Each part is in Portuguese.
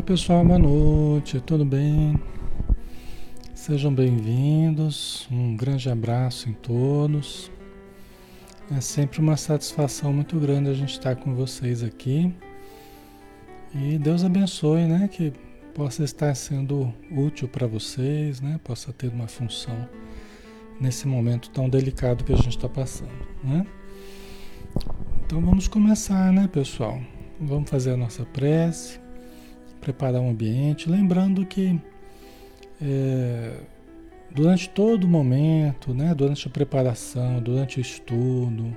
Oi pessoal, boa noite, tudo bem? Sejam bem-vindos, um grande abraço em todos. É sempre uma satisfação muito grande a gente estar com vocês aqui. E Deus abençoe, né? Que possa estar sendo útil para vocês, né? Possa ter uma função nesse momento tão delicado que a gente está passando, né? Então vamos começar, né, pessoal? Vamos fazer a nossa prece preparar o um ambiente, lembrando que é, durante todo o momento, né, durante a preparação, durante o estudo,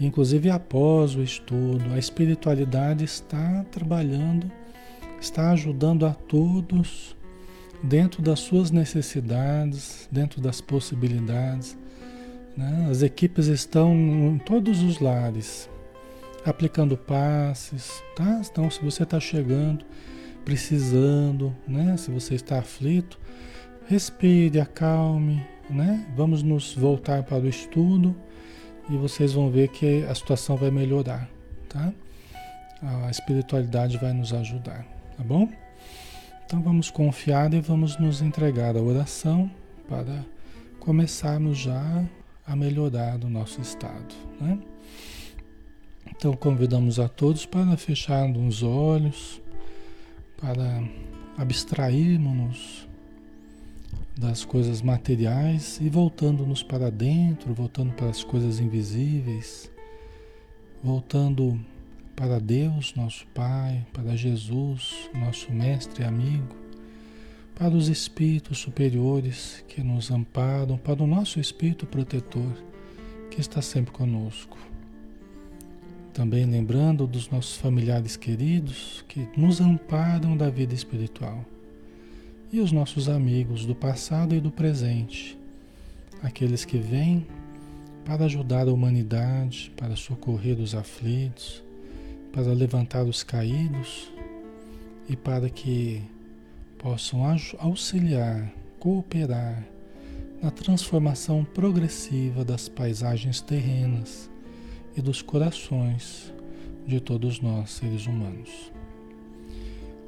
inclusive após o estudo, a espiritualidade está trabalhando, está ajudando a todos dentro das suas necessidades, dentro das possibilidades. Né? As equipes estão em todos os lares, aplicando passes, tá? Então, se você está chegando, precisando, né? Se você está aflito, respire, acalme, né? Vamos nos voltar para o estudo e vocês vão ver que a situação vai melhorar, tá? A espiritualidade vai nos ajudar, tá bom? Então vamos confiar e vamos nos entregar à oração para começarmos já a melhorar o nosso estado, né? Então convidamos a todos para fechar os olhos, para abstrairmos-nos das coisas materiais e voltando-nos para dentro, voltando para as coisas invisíveis, voltando para Deus, nosso Pai, para Jesus, nosso Mestre e amigo, para os espíritos superiores que nos amparam, para o nosso espírito protetor que está sempre conosco. Também lembrando dos nossos familiares queridos que nos amparam da vida espiritual. E os nossos amigos do passado e do presente, aqueles que vêm para ajudar a humanidade, para socorrer os aflitos, para levantar os caídos e para que possam auxiliar, cooperar na transformação progressiva das paisagens terrenas e dos corações de todos nós, seres humanos.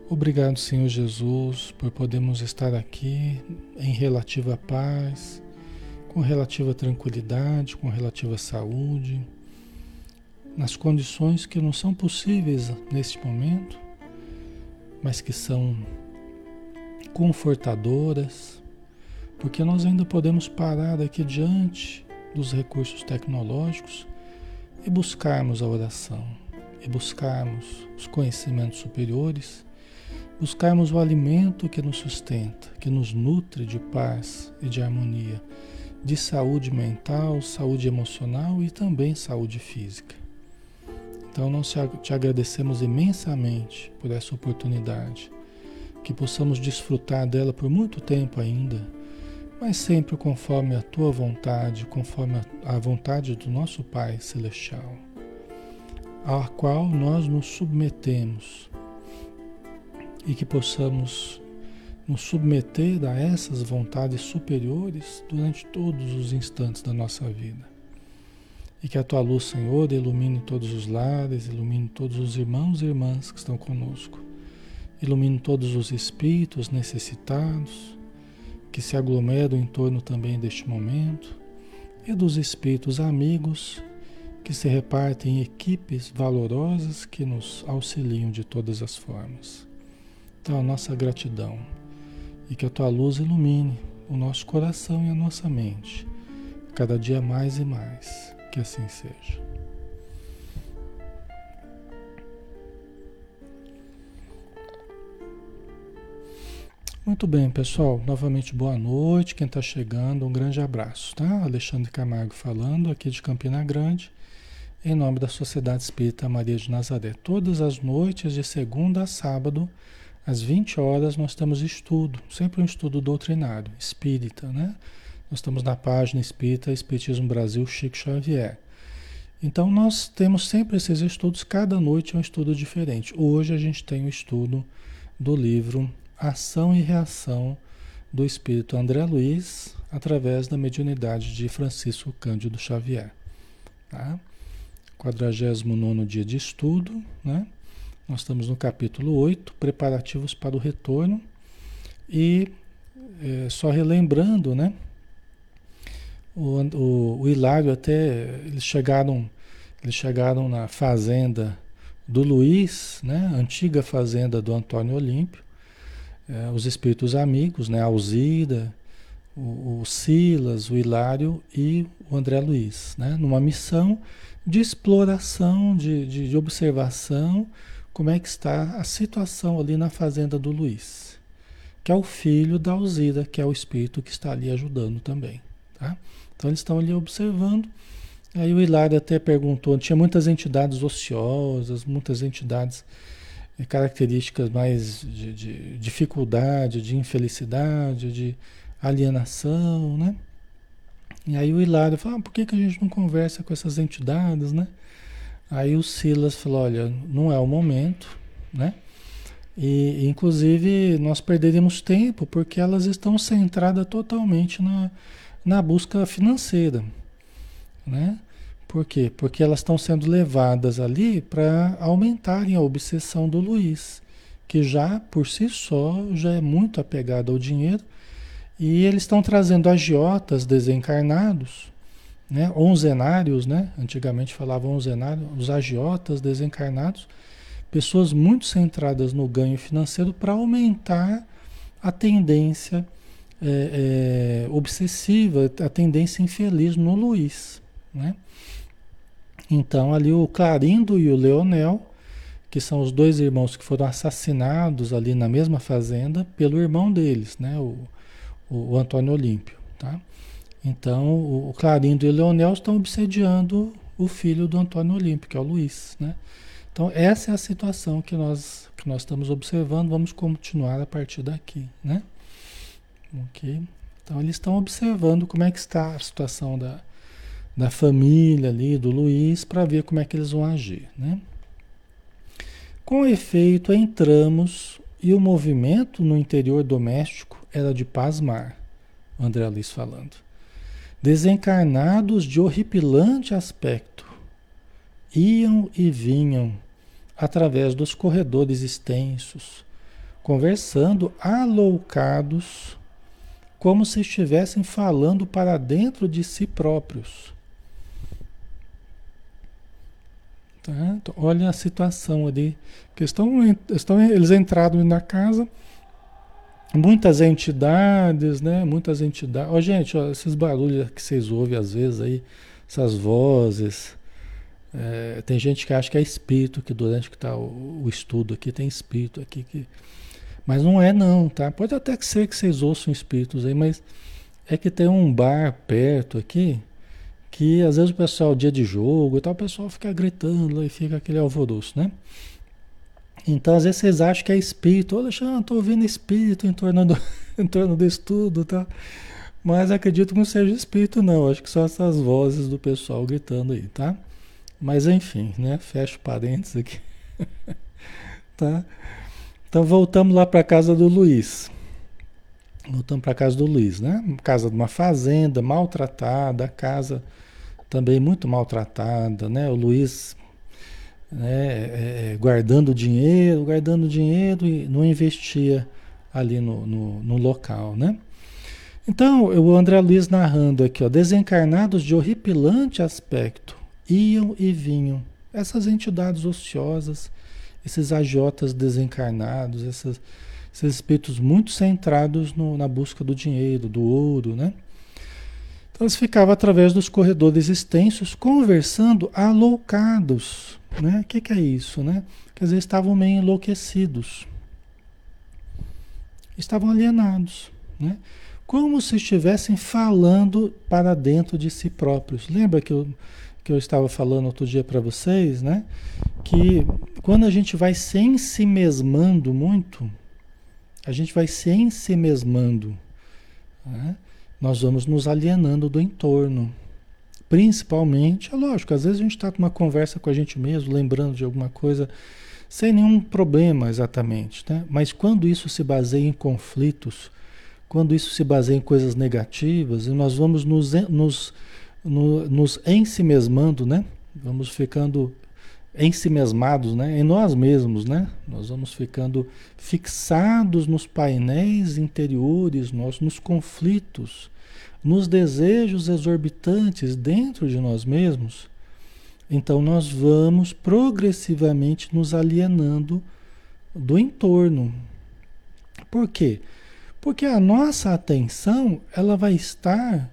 Obrigado, Senhor Jesus, por podermos estar aqui em relativa paz, com relativa tranquilidade, com relativa saúde, nas condições que não são possíveis neste momento, mas que são confortadoras, porque nós ainda podemos parar aqui diante dos recursos tecnológicos e buscarmos a oração, e buscarmos os conhecimentos superiores, buscarmos o alimento que nos sustenta, que nos nutre de paz e de harmonia, de saúde mental, saúde emocional e também saúde física. Então nós te agradecemos imensamente por essa oportunidade, que possamos desfrutar dela por muito tempo ainda mas sempre conforme a tua vontade, conforme a vontade do nosso Pai Celestial, à qual nós nos submetemos e que possamos nos submeter a essas vontades superiores durante todos os instantes da nossa vida. E que a tua luz, Senhor, ilumine todos os lares, ilumine todos os irmãos e irmãs que estão conosco, ilumine todos os espíritos necessitados que se aglomeram em torno também deste momento, e dos espíritos amigos que se repartem em equipes valorosas que nos auxiliam de todas as formas. Então, a nossa gratidão e que a tua luz ilumine o nosso coração e a nossa mente, cada dia mais e mais. Que assim seja. Muito bem, pessoal. Novamente, boa noite. Quem está chegando, um grande abraço, tá? Alexandre Camargo falando aqui de Campina Grande, em nome da Sociedade Espírita Maria de Nazaré. Todas as noites, de segunda a sábado, às 20 horas, nós temos estudo, sempre um estudo doutrinário, espírita, né? Nós estamos na página Espírita Espiritismo Brasil Chico Xavier. Então, nós temos sempre esses estudos, cada noite é um estudo diferente. Hoje a gente tem o estudo do livro ação e reação do espírito André Luiz através da mediunidade de Francisco Cândido Xavier. Tá? 49 dia de estudo, né? Nós estamos no capítulo 8, preparativos para o retorno. E é, só relembrando, né? O, o, o Hilário até eles chegaram, eles chegaram na fazenda do Luiz, né? Antiga fazenda do Antônio Olímpio. É, os espíritos amigos, né? A Alzira, o, o, Silas, o Hilário e o André Luiz, né? Numa missão de exploração, de, de, de observação, como é que está a situação ali na fazenda do Luiz, que é o filho da Alzira, que é o espírito que está ali ajudando também, tá? Então eles estão ali observando. Aí o Hilário até perguntou, tinha muitas entidades ociosas, muitas entidades características mais de, de dificuldade, de infelicidade, de alienação, né? E aí o Hilário falou, ah, por que, que a gente não conversa com essas entidades, né? Aí o Silas falou, olha, não é o momento, né? E inclusive nós perderíamos tempo porque elas estão centradas totalmente na, na busca financeira, né? Por quê? Porque elas estão sendo levadas ali para aumentarem a obsessão do Luiz, que já por si só já é muito apegado ao dinheiro, e eles estão trazendo agiotas desencarnados, né? onzenários, né? antigamente falavam onzenários, os agiotas desencarnados, pessoas muito centradas no ganho financeiro para aumentar a tendência é, é, obsessiva, a tendência infeliz no Luiz. Né? Então, ali o Clarindo e o Leonel, que são os dois irmãos que foram assassinados ali na mesma fazenda pelo irmão deles, né? o, o, o Antônio Olímpio. Tá? Então, o, o Clarindo e o Leonel estão obsediando o filho do Antônio Olímpio, que é o Luiz. Né? Então, essa é a situação que nós, que nós estamos observando. Vamos continuar a partir daqui. Né? Ok? Então eles estão observando como é que está a situação da, da família ali, do Luiz, para ver como é que eles vão agir, né? Com efeito, entramos e o movimento no interior doméstico era de pasmar, André Luiz falando. Desencarnados de horripilante aspecto, iam e vinham através dos corredores extensos, conversando aloucados como se estivessem falando para dentro de si próprios. Tá? Então, olha a situação ali. Que estão, estão, eles entraram na casa, muitas entidades, né? Muitas entidades. Ó, gente, ó, esses barulhos que vocês ouvem às vezes aí, essas vozes. É, tem gente que acha que é espírito, que durante que está o, o, estudo aqui tem espírito aqui que mas não é não, tá? Pode até ser que vocês ouçam espíritos aí, mas é que tem um bar perto aqui que às vezes o pessoal, dia de jogo e tal, o pessoal fica gritando e fica aquele alvoroço, né? Então, às vezes vocês acham que é espírito. Olha, Alexandre, estou ouvindo espírito em torno, do, em torno do estudo, tá? Mas acredito que não seja espírito, não. Acho que são essas vozes do pessoal gritando aí, tá? Mas enfim, né? Fecho parênteses aqui. tá? Então voltamos lá para casa do Luiz. Voltamos para a casa do Luiz, né? Casa de uma fazenda, maltratada, casa também muito maltratada, né? O Luiz né, é, é, guardando dinheiro, guardando dinheiro e não investia ali no, no, no, local, né? Então, o André Luiz narrando aqui, ó, desencarnados de horripilante aspecto, iam e vinham. Essas entidades ociosas, esses agiotas desencarnados, esses, esses espíritos muito centrados no, na busca do dinheiro, do ouro, né? Então eles ficavam através dos corredores extensos conversando aloucados, né? O que, que é isso, né? Quer dizer, estavam meio enlouquecidos, estavam alienados, né? Como se estivessem falando para dentro de si próprios. Lembra que eu que eu estava falando outro dia para vocês, né? Que quando a gente vai se ensimesmando muito, a gente vai se ensimesmando, né? nós vamos nos alienando do entorno. Principalmente, é lógico, às vezes a gente está numa conversa com a gente mesmo, lembrando de alguma coisa, sem nenhum problema exatamente, né? Mas quando isso se baseia em conflitos, quando isso se baseia em coisas negativas, nós vamos nos, nos no, nos ensimesmando, né? Vamos ficando em si mesmados, né? em nós mesmos, né? Nós vamos ficando fixados nos painéis interiores, nós, nos conflitos, nos desejos exorbitantes dentro de nós mesmos. Então nós vamos progressivamente nos alienando do entorno. Por quê? Porque a nossa atenção, ela vai estar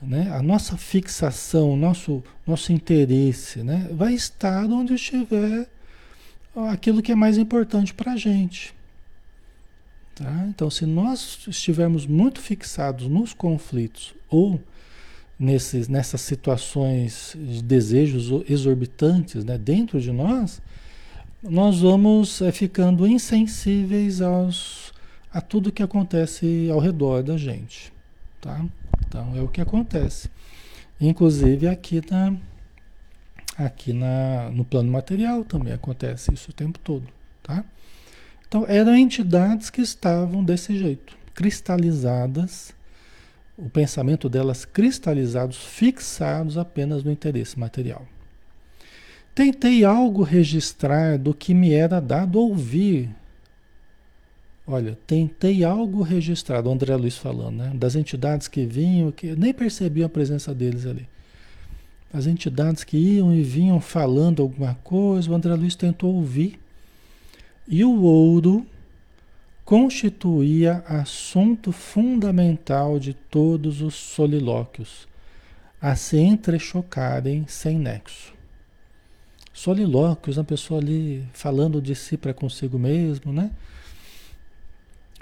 né? A nossa fixação, nosso, nosso interesse, né? vai estar onde estiver aquilo que é mais importante para a gente. Tá? Então, se nós estivermos muito fixados nos conflitos ou nesses, nessas situações de desejos exorbitantes né, dentro de nós, nós vamos é, ficando insensíveis aos, a tudo que acontece ao redor da gente. Tá? Então é o que acontece. Inclusive aqui na aqui na, no plano material também acontece isso o tempo todo, tá? Então eram entidades que estavam desse jeito, cristalizadas, o pensamento delas cristalizados, fixados apenas no interesse material. Tentei algo registrar do que me era dado ouvir Olha, tentei algo registrado, André Luiz falando, né? Das entidades que vinham, que nem percebiam a presença deles ali. As entidades que iam e vinham falando alguma coisa, o André Luiz tentou ouvir. E o ouro constituía assunto fundamental de todos os solilóquios, a se entrechocarem sem nexo. Solilóquios, a pessoa ali falando de si para consigo mesmo, né?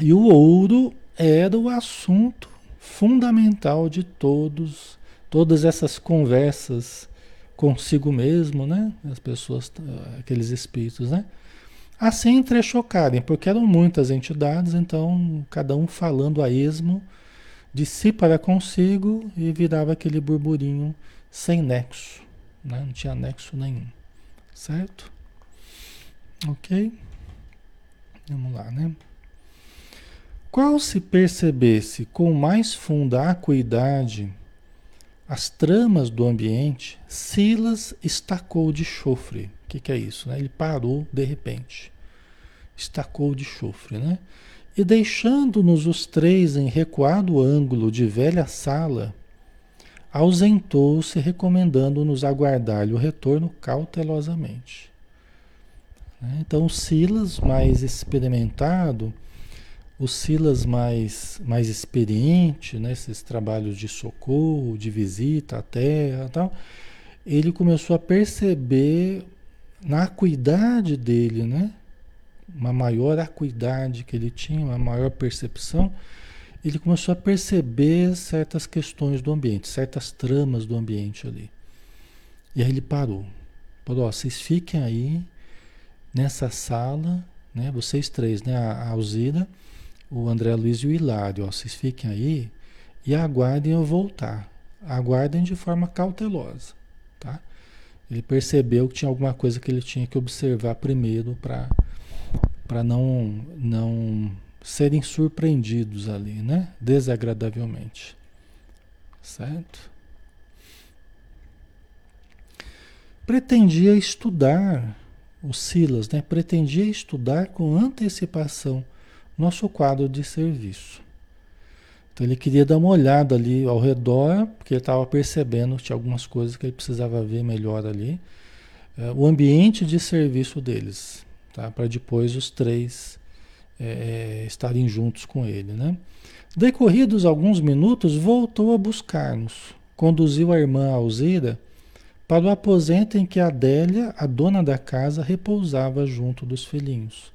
E o ouro era o assunto fundamental de todos, todas essas conversas consigo mesmo, né? As pessoas, aqueles espíritos, né? Assim entrechocarem, porque eram muitas entidades, então cada um falando a esmo de si para consigo e virava aquele burburinho sem nexo, né? não tinha nexo nenhum, certo? Ok? Vamos lá, né? Qual se percebesse com mais funda acuidade as tramas do ambiente, Silas estacou de chofre. O que, que, é isso? Né? Ele parou de repente. Estacou de chofre, né? E deixando-nos os três em recuado ângulo de velha sala, ausentou-se, recomendando-nos aguardar-lhe o retorno cautelosamente. Né? Então, Silas, mais experimentado, o Silas mais, mais experiente, nesses né, trabalhos de socorro, de visita à terra tal, ele começou a perceber na acuidade dele, né? Uma maior acuidade que ele tinha, uma maior percepção, ele começou a perceber certas questões do ambiente, certas tramas do ambiente ali. E aí ele parou. Falou, ó, vocês fiquem aí nessa sala, né? Vocês três, né? A, a Alzira, o André Luiz e o Hilário. Ó, vocês fiquem aí e aguardem eu voltar. Aguardem de forma cautelosa, tá? Ele percebeu que tinha alguma coisa que ele tinha que observar primeiro para não, não serem surpreendidos ali, né? Desagradavelmente. Certo? Pretendia estudar, o Silas, né? Pretendia estudar com antecipação nosso quadro de serviço. Então ele queria dar uma olhada ali ao redor, porque ele estava percebendo que tinha algumas coisas que ele precisava ver melhor ali. É, o ambiente de serviço deles, tá? para depois os três é, estarem juntos com ele. Né? Decorridos alguns minutos, voltou a buscar-nos. Conduziu a irmã Alzira para o aposento em que Adélia, a dona da casa, repousava junto dos filhinhos.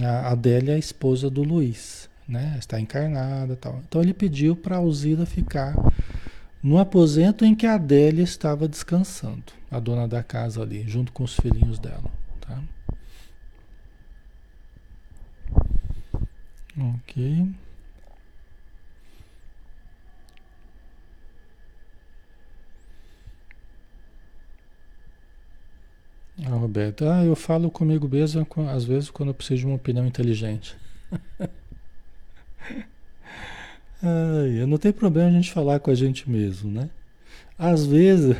A Adélia é a esposa do Luiz, né? Está encarnada tal. Então ele pediu para a Alzira ficar no aposento em que a Adélia estava descansando, a dona da casa ali, junto com os filhinhos dela, tá? Ok. Ah, Roberto, ah, eu falo comigo mesmo às vezes quando eu preciso de uma opinião inteligente. Ai, não tem problema a gente falar com a gente mesmo, né? Às vezes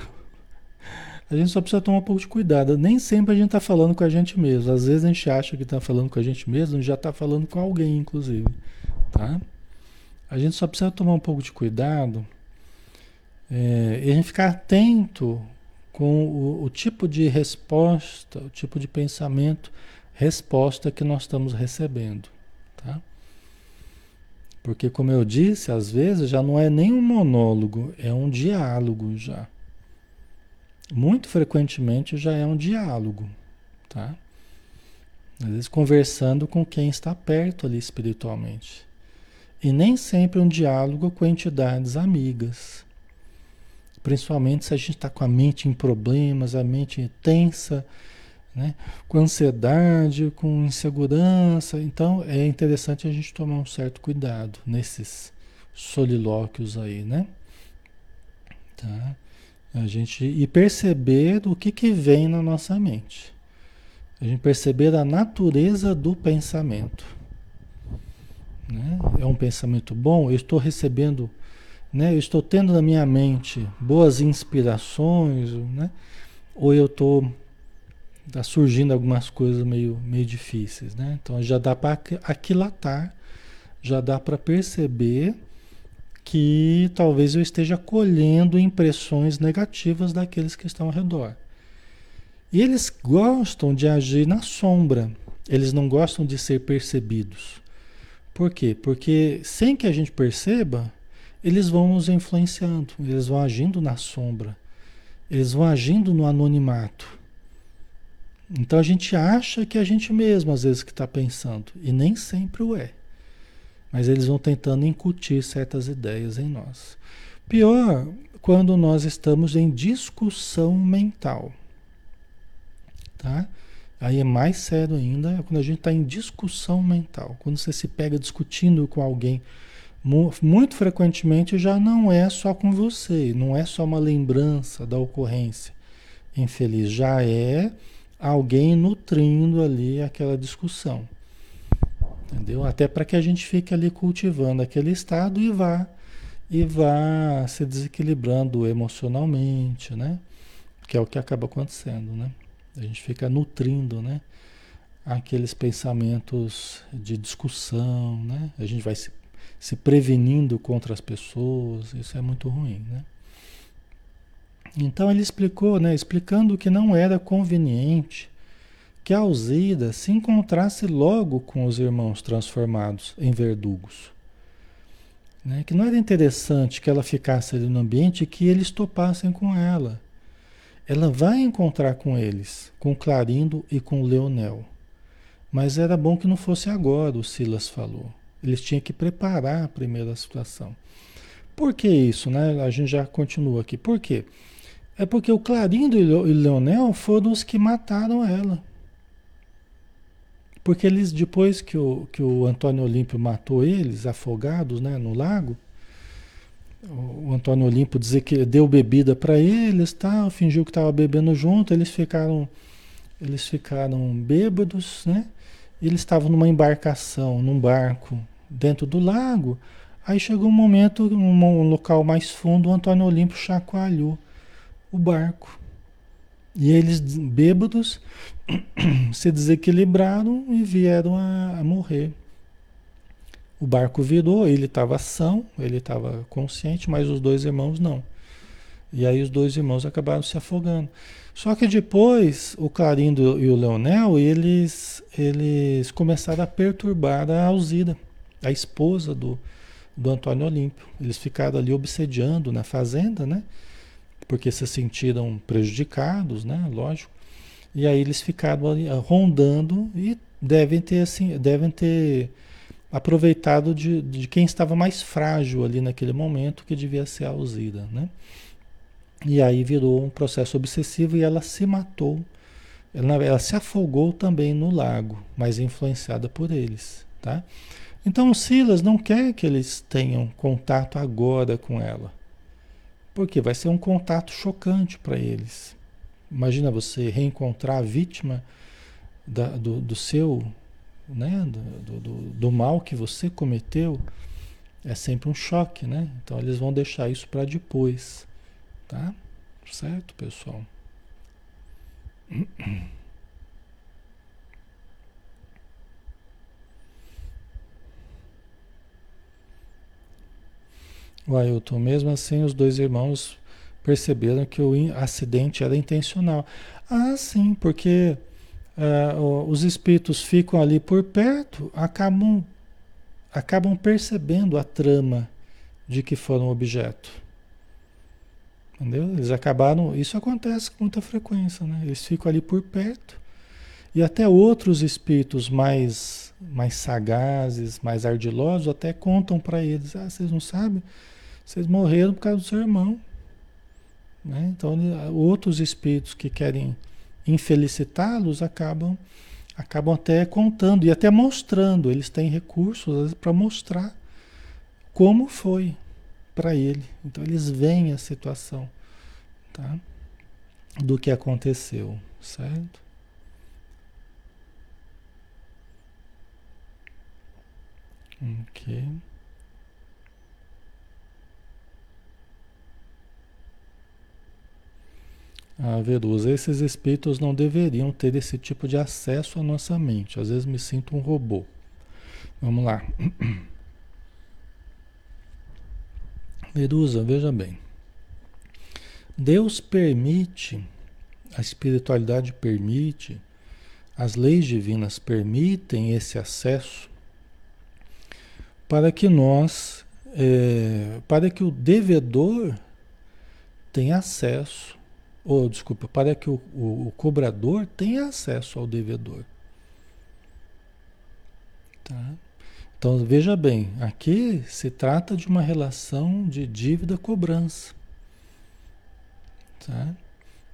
A gente só precisa tomar um pouco de cuidado. Nem sempre a gente está falando com a gente mesmo. Às vezes a gente acha que está falando com a gente mesmo, já está falando com alguém, inclusive. Tá? A gente só precisa tomar um pouco de cuidado é, e a gente ficar atento com o, o tipo de resposta, o tipo de pensamento, resposta que nós estamos recebendo. Tá? Porque, como eu disse, às vezes já não é nem um monólogo, é um diálogo já. Muito frequentemente já é um diálogo, tá? Às vezes conversando com quem está perto ali espiritualmente. E nem sempre um diálogo com entidades amigas. Principalmente se a gente está com a mente em problemas, a mente tensa, né? com ansiedade, com insegurança. Então é interessante a gente tomar um certo cuidado nesses solilóquios aí, né? Tá? A gente e perceber o que, que vem na nossa mente. A gente perceber a natureza do pensamento. Né? É um pensamento bom? Eu estou recebendo, né? eu estou tendo na minha mente boas inspirações, né? ou eu estou tá surgindo algumas coisas meio, meio difíceis, né? Então já dá para aquilatar, já dá para perceber que talvez eu esteja colhendo impressões negativas daqueles que estão ao redor. E eles gostam de agir na sombra, eles não gostam de ser percebidos. Por quê? Porque sem que a gente perceba, eles vão nos influenciando, eles vão agindo na sombra, eles vão agindo no anonimato. Então a gente acha que é a gente mesmo, às vezes, que está pensando, e nem sempre o é. Mas eles vão tentando incutir certas ideias em nós. Pior quando nós estamos em discussão mental. Tá? Aí é mais sério ainda é quando a gente está em discussão mental. Quando você se pega discutindo com alguém, muito frequentemente já não é só com você, não é só uma lembrança da ocorrência infeliz, já é alguém nutrindo ali aquela discussão. Entendeu? Até para que a gente fique ali cultivando aquele estado e vá e vá se desequilibrando emocionalmente, né? Que é o que acaba acontecendo, né? A gente fica nutrindo, né? Aqueles pensamentos de discussão, né? A gente vai se, se prevenindo contra as pessoas, isso é muito ruim, né? Então ele explicou, né? Explicando que não era conveniente que a Alzida se encontrasse logo com os irmãos transformados em verdugos. Né? Que não era interessante que ela ficasse ali no ambiente e que eles topassem com ela. Ela vai encontrar com eles, com Clarindo e com Leonel. Mas era bom que não fosse agora, o Silas falou. Eles tinham que preparar a primeira situação. Por que isso, né? A gente já continua aqui. Por quê? É porque o Clarindo e o Leonel foram os que mataram ela. Porque eles, depois que o, que o Antônio Olímpio matou eles, afogados né, no lago, o Antônio Olímpio dizia que deu bebida para eles, tal, fingiu que estava bebendo junto, eles ficaram, eles ficaram bêbados, né? Eles estavam numa embarcação, num barco, dentro do lago. Aí chegou um momento, um local mais fundo, o Antônio Olímpio chacoalhou o barco. E eles, bêbados, se desequilibraram e vieram a, a morrer. O barco virou, ele estava são, ele estava consciente, mas os dois irmãos não. E aí os dois irmãos acabaram se afogando. Só que depois o Clarindo e o Leonel, eles, eles começaram a perturbar a Alzira, a esposa do, do Antônio Olímpio. Eles ficaram ali obsediando na fazenda, né? porque se sentiram prejudicados, né? Lógico. E aí eles ficaram ali, ah, rondando e devem ter assim, devem ter aproveitado de, de quem estava mais frágil ali naquele momento, que devia ser a Alzira, né? E aí virou um processo obsessivo e ela se matou. Ela, ela se afogou também no lago, mas influenciada por eles, tá? Então o Silas não quer que eles tenham contato agora com ela. Porque vai ser um contato chocante para eles. Imagina você reencontrar a vítima da, do, do, seu, né, do, do, do, mal que você cometeu. É sempre um choque, né? Então eles vão deixar isso para depois, tá? Certo, pessoal? O Ailton, mesmo assim, os dois irmãos perceberam que o acidente era intencional. Ah, sim, porque uh, os espíritos ficam ali por perto, acabam, acabam percebendo a trama de que foram objeto. Entendeu? Eles acabaram. Isso acontece com muita frequência, né? Eles ficam ali por perto. E até outros espíritos mais, mais sagazes, mais ardilosos, até contam para eles: ah, vocês não sabem? Vocês morreram por causa do seu irmão. Né? Então, outros espíritos que querem infelicitá-los acabam acabam até contando e até mostrando. Eles têm recursos para mostrar como foi para ele. Então, eles veem a situação tá? do que aconteceu, certo? Ok. Ah, Verusa, esses espíritos não deveriam ter esse tipo de acesso à nossa mente. Às vezes me sinto um robô. Vamos lá. Verusa, veja bem. Deus permite, a espiritualidade permite, as leis divinas permitem esse acesso para que nós, é, para que o devedor tenha acesso ou desculpa, para que o, o, o cobrador tenha acesso ao devedor. Tá? Então veja bem, aqui se trata de uma relação de dívida-cobrança. Tá?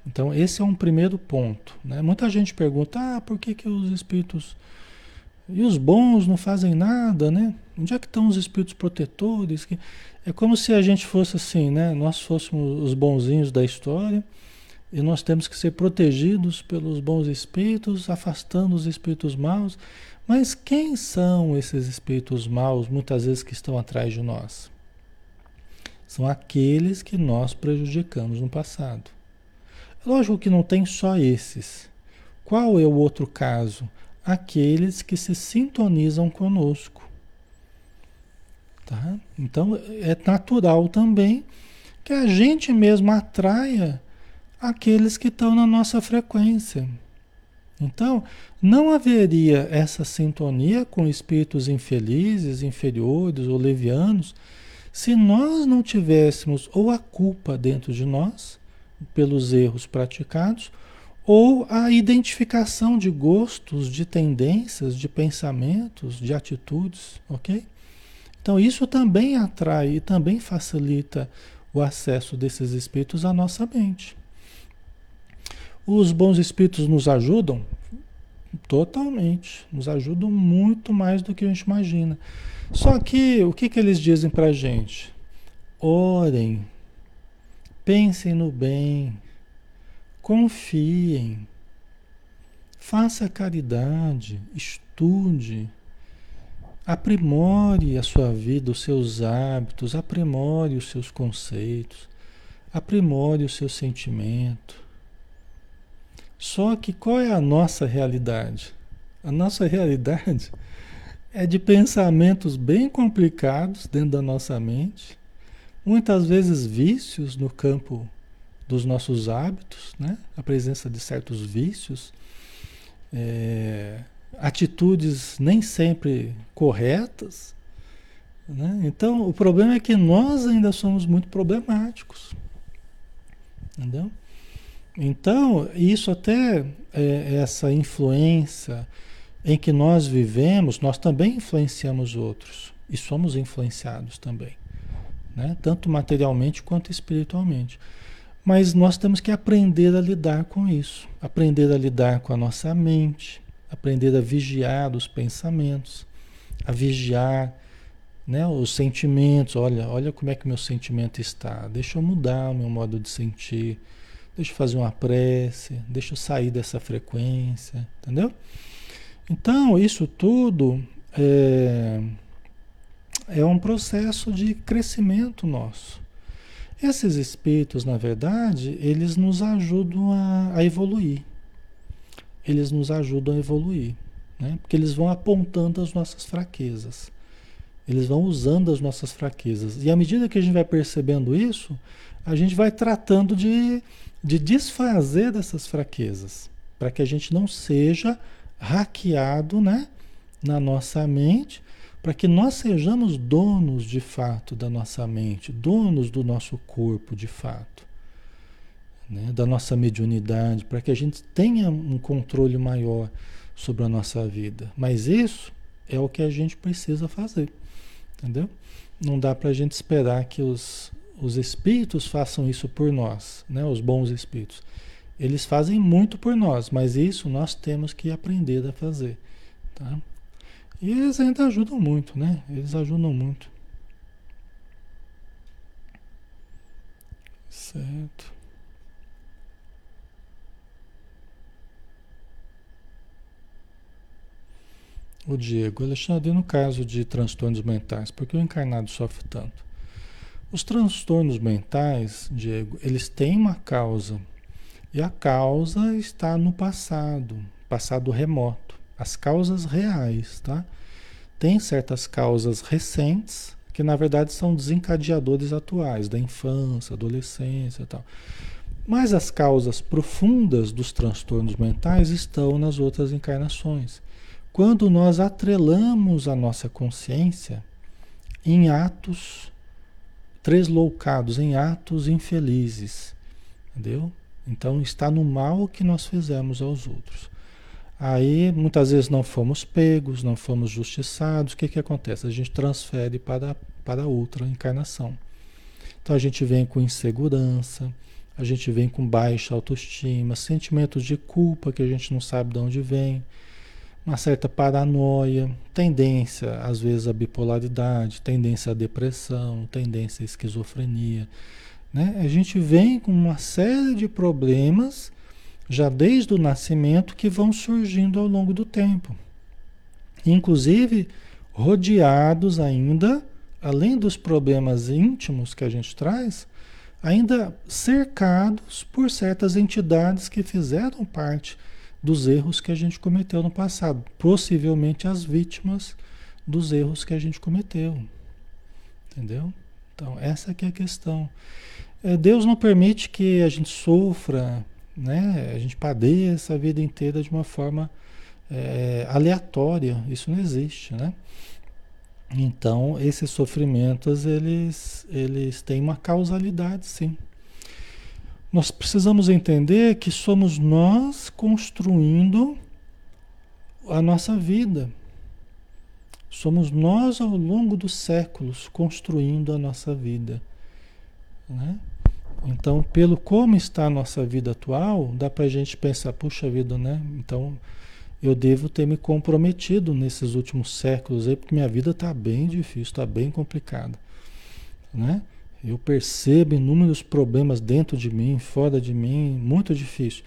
Então esse é um primeiro ponto. Né? Muita gente pergunta, ah, por que, que os espíritos e os bons não fazem nada, né? Onde é que estão os espíritos protetores? É como se a gente fosse assim, né? Nós fôssemos os bonzinhos da história e nós temos que ser protegidos pelos bons espíritos, afastando os espíritos maus. Mas quem são esses espíritos maus, muitas vezes, que estão atrás de nós? São aqueles que nós prejudicamos no passado. Lógico que não tem só esses. Qual é o outro caso? Aqueles que se sintonizam conosco. Tá? Então é natural também que a gente mesmo atraia aqueles que estão na nossa frequência. Então, não haveria essa sintonia com espíritos infelizes, inferiores ou levianos, se nós não tivéssemos ou a culpa dentro de nós, pelos erros praticados, ou a identificação de gostos, de tendências, de pensamentos, de atitudes, ok? Então, isso também atrai e também facilita o acesso desses espíritos à nossa mente. Os bons espíritos nos ajudam? Totalmente. Nos ajudam muito mais do que a gente imagina. Só que o que, que eles dizem para a gente? Orem, pensem no bem, confiem, faça caridade, estude, aprimore a sua vida, os seus hábitos, aprimore os seus conceitos, aprimore o seu sentimento. Só que qual é a nossa realidade? A nossa realidade é de pensamentos bem complicados dentro da nossa mente, muitas vezes vícios no campo dos nossos hábitos, né? a presença de certos vícios, é, atitudes nem sempre corretas. Né? Então, o problema é que nós ainda somos muito problemáticos. Entendeu? Então, isso até é, essa influência em que nós vivemos, nós também influenciamos outros e somos influenciados também, né? tanto materialmente quanto espiritualmente. Mas nós temos que aprender a lidar com isso, aprender a lidar com a nossa mente, aprender a vigiar os pensamentos, a vigiar né, os sentimentos. Olha, olha como é que meu sentimento está. Deixa eu mudar o meu modo de sentir deixa eu fazer uma prece, deixa eu sair dessa frequência, entendeu? Então, isso tudo é, é um processo de crescimento nosso. Esses espíritos, na verdade, eles nos ajudam a, a evoluir, eles nos ajudam a evoluir, né? Porque eles vão apontando as nossas fraquezas. Eles vão usando as nossas fraquezas. E à medida que a gente vai percebendo isso, a gente vai tratando de, de desfazer dessas fraquezas, para que a gente não seja hackeado, né, na nossa mente, para que nós sejamos donos de fato da nossa mente, donos do nosso corpo de fato, né, da nossa mediunidade, para que a gente tenha um controle maior sobre a nossa vida. Mas isso é o que a gente precisa fazer, entendeu? Não dá para a gente esperar que os, os espíritos façam isso por nós, né? Os bons espíritos. Eles fazem muito por nós, mas isso nós temos que aprender a fazer, tá? E eles ainda ajudam muito, né? Eles ajudam muito. Certo. O Diego, Alexandre, no caso de transtornos mentais, por que o encarnado sofre tanto? Os transtornos mentais, Diego, eles têm uma causa. E a causa está no passado, passado remoto. As causas reais, tá? Tem certas causas recentes, que na verdade são desencadeadores atuais, da infância, adolescência tal. Mas as causas profundas dos transtornos mentais estão nas outras encarnações. Quando nós atrelamos a nossa consciência em atos tresloucados, em atos infelizes, entendeu? Então está no mal que nós fizemos aos outros. Aí muitas vezes não fomos pegos, não fomos justiçados. O que, que acontece? A gente transfere para, para outra encarnação. Então a gente vem com insegurança, a gente vem com baixa autoestima, sentimentos de culpa que a gente não sabe de onde vem uma certa paranoia, tendência às vezes à bipolaridade, tendência à depressão, tendência à esquizofrenia. Né? A gente vem com uma série de problemas já desde o nascimento que vão surgindo ao longo do tempo. Inclusive rodeados ainda, além dos problemas íntimos que a gente traz, ainda cercados por certas entidades que fizeram parte dos erros que a gente cometeu no passado, possivelmente as vítimas dos erros que a gente cometeu. Entendeu? Então, essa que é a questão. É, Deus não permite que a gente sofra, né? a gente padeça a vida inteira de uma forma é, aleatória. Isso não existe, né? Então, esses sofrimentos, eles, eles têm uma causalidade, sim. Nós precisamos entender que somos nós construindo a nossa vida. Somos nós ao longo dos séculos construindo a nossa vida. Né? Então, pelo como está a nossa vida atual, dá para a gente pensar, puxa vida, né? Então, eu devo ter me comprometido nesses últimos séculos aí, porque minha vida está bem difícil, está bem complicada. Né? Eu percebo inúmeros problemas dentro de mim, fora de mim, muito difícil.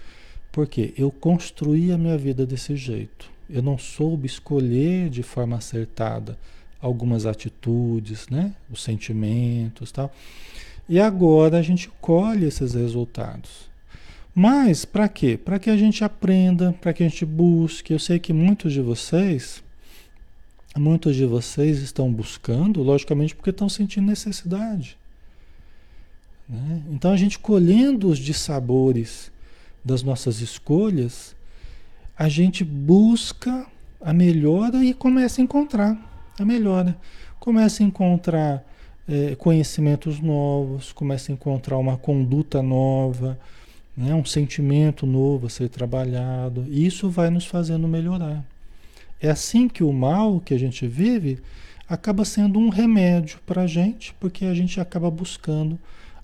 Porque eu construí a minha vida desse jeito. Eu não soube escolher de forma acertada algumas atitudes, né? Os sentimentos, tal. E agora a gente colhe esses resultados. Mas para quê? Para que a gente aprenda, para que a gente busque. Eu sei que muitos de vocês, muitos de vocês estão buscando, logicamente porque estão sentindo necessidade. Né? Então a gente colhendo os dissabores das nossas escolhas, a gente busca a melhora e começa a encontrar a melhora. Começa a encontrar é, conhecimentos novos, começa a encontrar uma conduta nova, né? um sentimento novo a ser trabalhado. E isso vai nos fazendo melhorar. É assim que o mal que a gente vive acaba sendo um remédio para a gente, porque a gente acaba buscando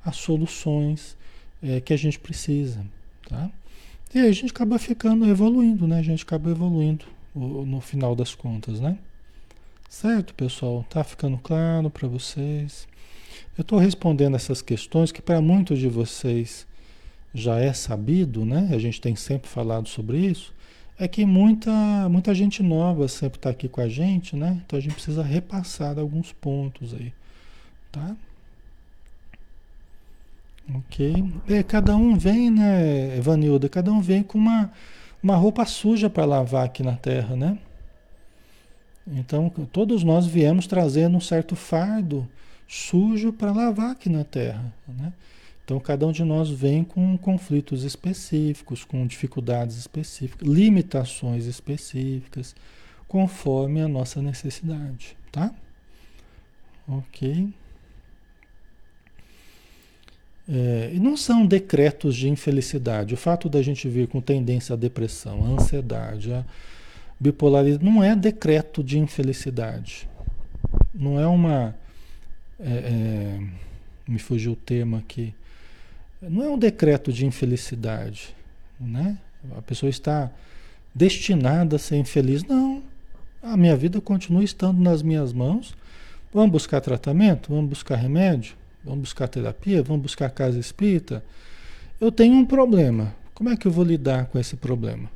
as soluções é, que a gente precisa, tá? E aí a gente acaba ficando evoluindo, né? A gente acaba evoluindo no final das contas, né? Certo, pessoal? Tá ficando claro para vocês? Eu estou respondendo essas questões que para muitos de vocês já é sabido, né? A gente tem sempre falado sobre isso. É que muita, muita gente nova sempre está aqui com a gente, né? Então a gente precisa repassar alguns pontos aí, tá? Ok. É, cada um vem, né, Evanilda? Cada um vem com uma, uma roupa suja para lavar aqui na Terra, né? Então, todos nós viemos trazendo um certo fardo sujo para lavar aqui na Terra, né? Então, cada um de nós vem com conflitos específicos, com dificuldades específicas, limitações específicas, conforme a nossa necessidade, tá? Ok. É, não são decretos de infelicidade. O fato da gente vir com tendência à depressão, à ansiedade, à bipolaridade, não é decreto de infelicidade. Não é uma. É, é, me fugiu o termo aqui. Não é um decreto de infelicidade. Né? A pessoa está destinada a ser infeliz. Não. A minha vida continua estando nas minhas mãos. Vamos buscar tratamento? Vamos buscar remédio? Vamos buscar terapia? Vamos buscar casa espírita? Eu tenho um problema. Como é que eu vou lidar com esse problema?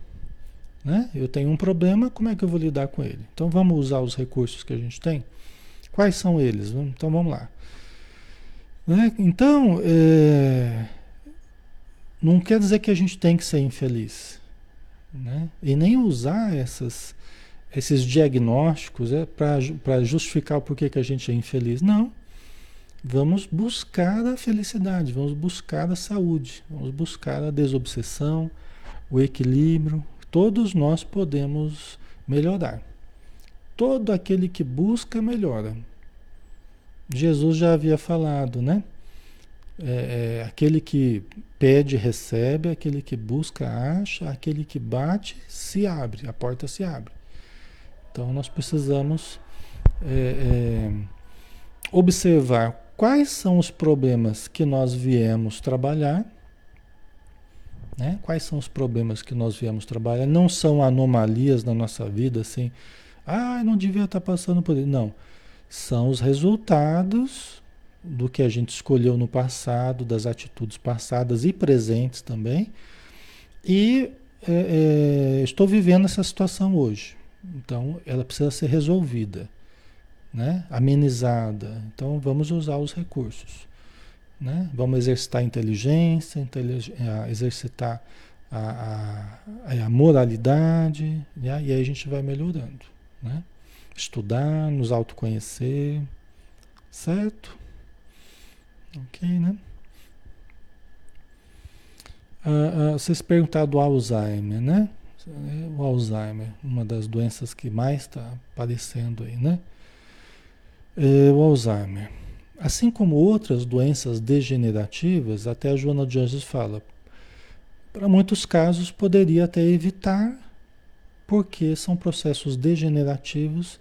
Né? Eu tenho um problema, como é que eu vou lidar com ele? Então vamos usar os recursos que a gente tem? Quais são eles? Então vamos lá. Né? Então, é... não quer dizer que a gente tem que ser infeliz. Né? E nem usar essas, esses diagnósticos é, para justificar o porquê que a gente é infeliz. Não. Vamos buscar a felicidade, vamos buscar a saúde, vamos buscar a desobsessão, o equilíbrio. Todos nós podemos melhorar. Todo aquele que busca, melhora. Jesus já havia falado, né? É, é, aquele que pede, recebe, aquele que busca, acha, aquele que bate, se abre, a porta se abre. Então nós precisamos é, é observar quais são os problemas que nós viemos trabalhar, né? Quais são os problemas que nós viemos trabalhar? Não são anomalias na nossa vida, assim, ah, não devia estar passando por isso. Não, são os resultados do que a gente escolheu no passado, das atitudes passadas e presentes também. E é, é, estou vivendo essa situação hoje. Então, ela precisa ser resolvida né? amenizada. Então vamos usar os recursos. Né? Vamos exercitar a inteligência, intelig exercitar a, a, a moralidade, e aí a gente vai melhorando. Né? Estudar, nos autoconhecer, certo? Ok, né? Ah, ah, vocês perguntaram do Alzheimer, né? O Alzheimer, uma das doenças que mais está aparecendo aí, né? É, o Alzheimer. Assim como outras doenças degenerativas, até a Joana de Anjos fala, para muitos casos poderia até evitar, porque são processos degenerativos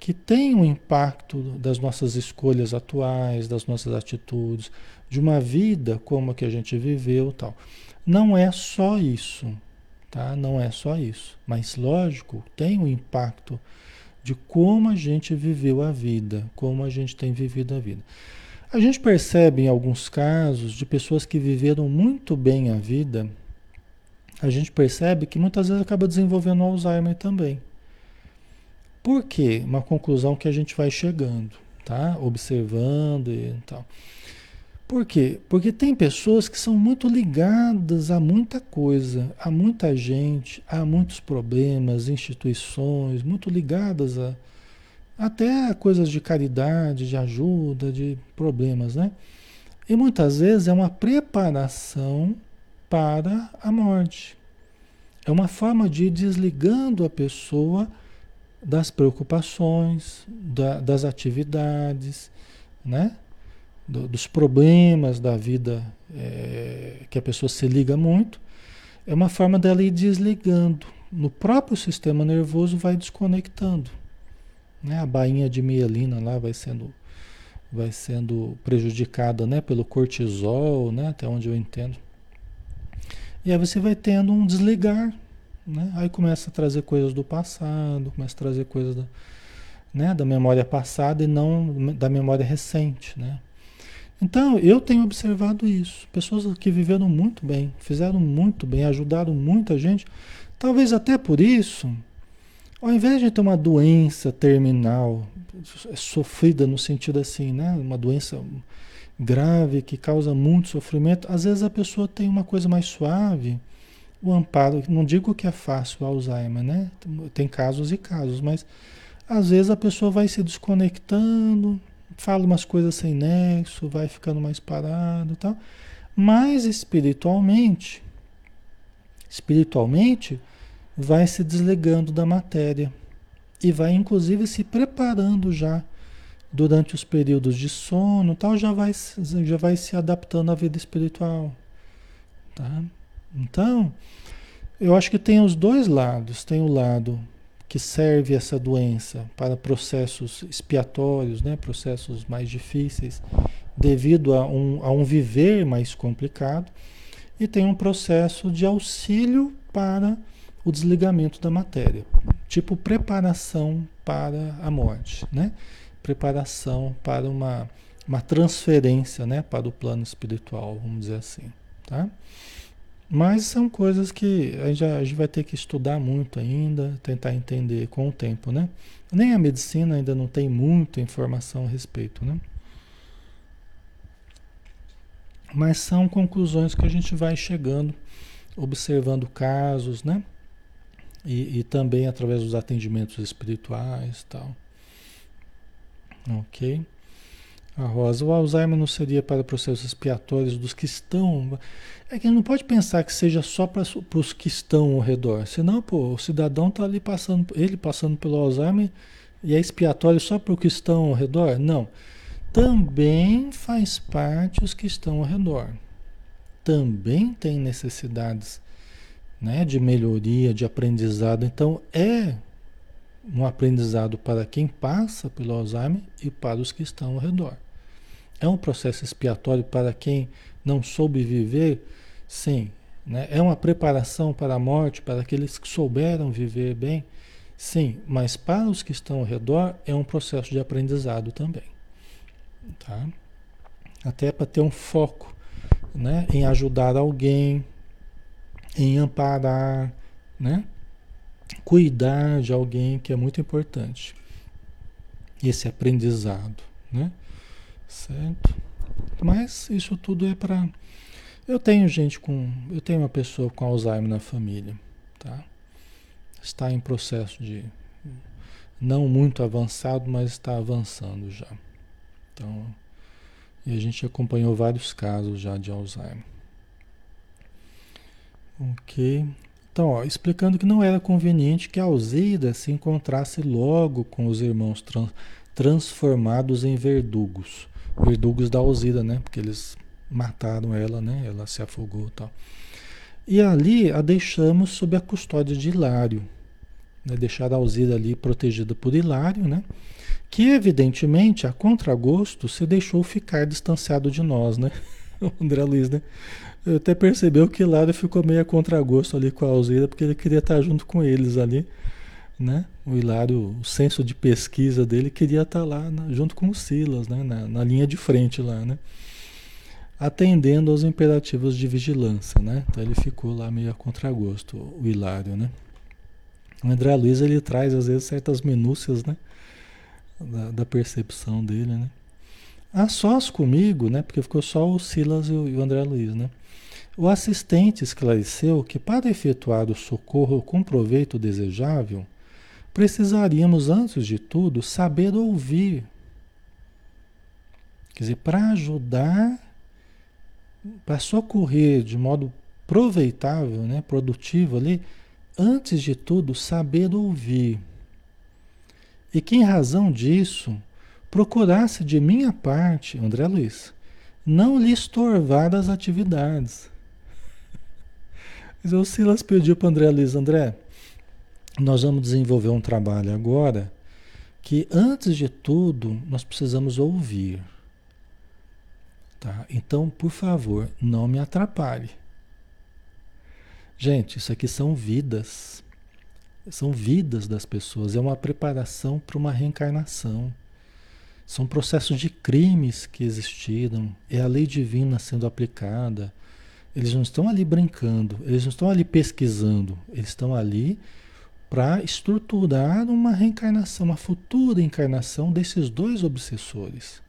que têm um impacto das nossas escolhas atuais, das nossas atitudes, de uma vida como a que a gente viveu, tal. Não é só isso, tá? Não é só isso, mas lógico, tem um impacto de como a gente viveu a vida, como a gente tem vivido a vida. A gente percebe em alguns casos de pessoas que viveram muito bem a vida, a gente percebe que muitas vezes acaba desenvolvendo Alzheimer também. Por quê? Uma conclusão que a gente vai chegando, tá? Observando e tal. Por quê? Porque tem pessoas que são muito ligadas a muita coisa, a muita gente, a muitos problemas, instituições, muito ligadas a até a coisas de caridade, de ajuda, de problemas, né? E muitas vezes é uma preparação para a morte. É uma forma de ir desligando a pessoa das preocupações, da, das atividades, né? Do, dos problemas da vida é, que a pessoa se liga muito, é uma forma dela ir desligando. No próprio sistema nervoso vai desconectando. Né? A bainha de mielina lá vai sendo, vai sendo prejudicada né? pelo cortisol, né? até onde eu entendo. E aí você vai tendo um desligar. Né? Aí começa a trazer coisas do passado, começa a trazer coisas da, né? da memória passada e não da memória recente. Né? Então, eu tenho observado isso. Pessoas que viveram muito bem, fizeram muito bem, ajudaram muita gente. Talvez até por isso, ao invés de ter uma doença terminal, sofrida no sentido assim, né? Uma doença grave que causa muito sofrimento, às vezes a pessoa tem uma coisa mais suave o amparo, não digo que é fácil o Alzheimer, né? Tem casos e casos, mas às vezes a pessoa vai se desconectando, fala umas coisas sem nexo, vai ficando mais parado e tal. Mas espiritualmente, espiritualmente, vai se desligando da matéria e vai inclusive se preparando já durante os períodos de sono, tal, já vai já vai se adaptando à vida espiritual, tá? Então, eu acho que tem os dois lados. Tem o lado que serve essa doença para processos expiatórios, né? processos mais difíceis, devido a um, a um viver mais complicado, e tem um processo de auxílio para o desligamento da matéria, tipo preparação para a morte, né? preparação para uma, uma transferência né? para o plano espiritual, vamos dizer assim. Tá? Mas são coisas que a gente, a gente, vai ter que estudar muito ainda, tentar entender com o tempo, né? Nem a medicina ainda não tem muita informação a respeito, né? Mas são conclusões que a gente vai chegando, observando casos, né? E, e também através dos atendimentos espirituais tal. Ok? A Rosa, o Alzheimer não seria para processos expiatórios dos que estão. É que não pode pensar que seja só para os que estão ao redor. Senão, pô, o cidadão está ali passando, ele passando pelo Alzheimer e é expiatório só para os que estão ao redor? Não. Também faz parte os que estão ao redor. Também tem necessidades né, de melhoria, de aprendizado. Então, é um aprendizado para quem passa pelo Alzheimer e para os que estão ao redor. É um processo expiatório para quem não soube viver Sim. Né? É uma preparação para a morte, para aqueles que souberam viver bem? Sim, mas para os que estão ao redor é um processo de aprendizado também. Tá? Até para ter um foco né? em ajudar alguém, em amparar, né? cuidar de alguém, que é muito importante. Esse aprendizado, né? Certo? Mas isso tudo é para eu tenho gente com. Eu tenho uma pessoa com Alzheimer na família, tá? Está em processo de. Não muito avançado, mas está avançando já. Então. E a gente acompanhou vários casos já de Alzheimer. Ok. Então, ó, explicando que não era conveniente que a Alzida se encontrasse logo com os irmãos trans, transformados em verdugos. Verdugos da Alzida, né? Porque eles mataram ela, né? Ela se afogou e tal. E ali a deixamos sob a custódia de Hilário. Né? Deixar a Alzira ali protegida por Hilário, né? Que evidentemente, a contragosto, se deixou ficar distanciado de nós, né? O André Luiz, né? Até percebeu que Hilário ficou meio a contragosto ali com a Alzira, porque ele queria estar junto com eles ali, né? O Hilário, o senso de pesquisa dele queria estar lá na, junto com o Silas, né? Na, na linha de frente lá, né? atendendo aos imperativos de vigilância, né? Então ele ficou lá meio a contragosto, o Hilário, né? O André Luiz ele traz às vezes certas minúcias, né? Da, da, percepção dele, né? A sós comigo, né? Porque ficou só o Silas e o, e o André Luiz, né? O assistente esclareceu que para efetuar o socorro com proveito desejável, precisaríamos, antes de tudo, saber ouvir. Quer dizer, para ajudar para socorrer de modo proveitável, né, produtivo ali, antes de tudo, saber ouvir. E que em razão disso, procurasse de minha parte, André Luiz, não lhe estorvar as atividades. Mas o Silas pediu para André Luiz, André, nós vamos desenvolver um trabalho agora que, antes de tudo, nós precisamos ouvir. Tá? Então, por favor, não me atrapalhe. Gente, isso aqui são vidas. São vidas das pessoas. É uma preparação para uma reencarnação. São processos de crimes que existiram. É a lei divina sendo aplicada. Eles não estão ali brincando. Eles não estão ali pesquisando. Eles estão ali para estruturar uma reencarnação, uma futura encarnação desses dois obsessores.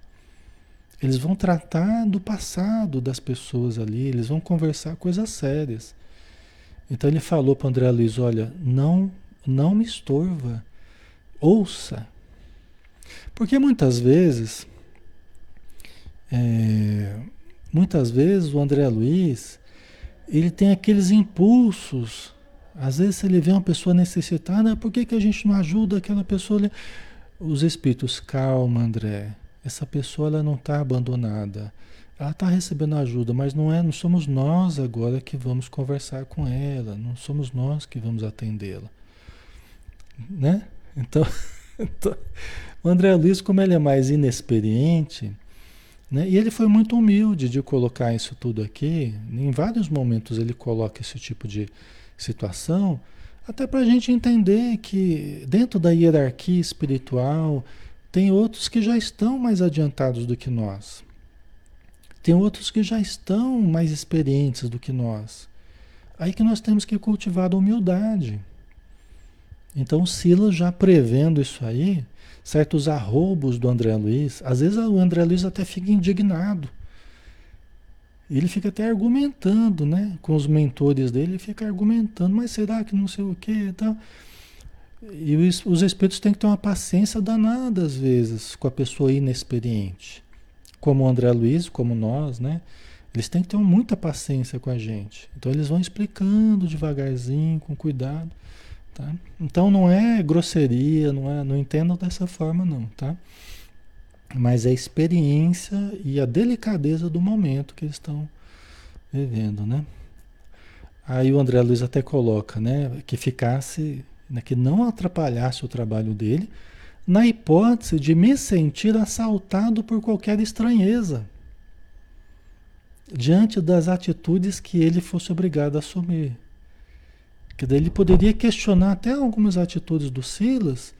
Eles vão tratar do passado das pessoas ali, eles vão conversar coisas sérias. Então ele falou para André Luiz, olha, não, não me estorva, ouça. Porque muitas vezes, é, muitas vezes o André Luiz, ele tem aqueles impulsos. Às vezes ele vê uma pessoa necessitada, por que, que a gente não ajuda aquela pessoa? Os espíritos, calma, André. Essa pessoa ela não está abandonada. Ela está recebendo ajuda, mas não é, não somos nós agora que vamos conversar com ela, não somos nós que vamos atendê-la, né? Então, então, o André Luiz, como ele é mais inexperiente, né? E ele foi muito humilde de colocar isso tudo aqui. Em vários momentos ele coloca esse tipo de situação, até para a gente entender que dentro da hierarquia espiritual tem outros que já estão mais adiantados do que nós. Tem outros que já estão mais experientes do que nós. Aí que nós temos que cultivar a humildade. Então, Silas já prevendo isso aí, certos arroubos do André Luiz, às vezes o André Luiz até fica indignado. Ele fica até argumentando, né? Com os mentores dele, ele fica argumentando, mas será que não sei o que e tal. E os, os espíritos têm que ter uma paciência danada, às vezes, com a pessoa inexperiente. Como o André Luiz, como nós, né? Eles têm que ter muita paciência com a gente. Então eles vão explicando devagarzinho, com cuidado. Tá? Então não é grosseria, não, é, não entendo dessa forma não, tá? Mas é a experiência e a delicadeza do momento que eles estão vivendo, né? Aí o André Luiz até coloca, né, que ficasse, né, que não atrapalhasse o trabalho dele, na hipótese de me sentir assaltado por qualquer estranheza diante das atitudes que ele fosse obrigado a assumir. Que daí ele poderia questionar até algumas atitudes do Silas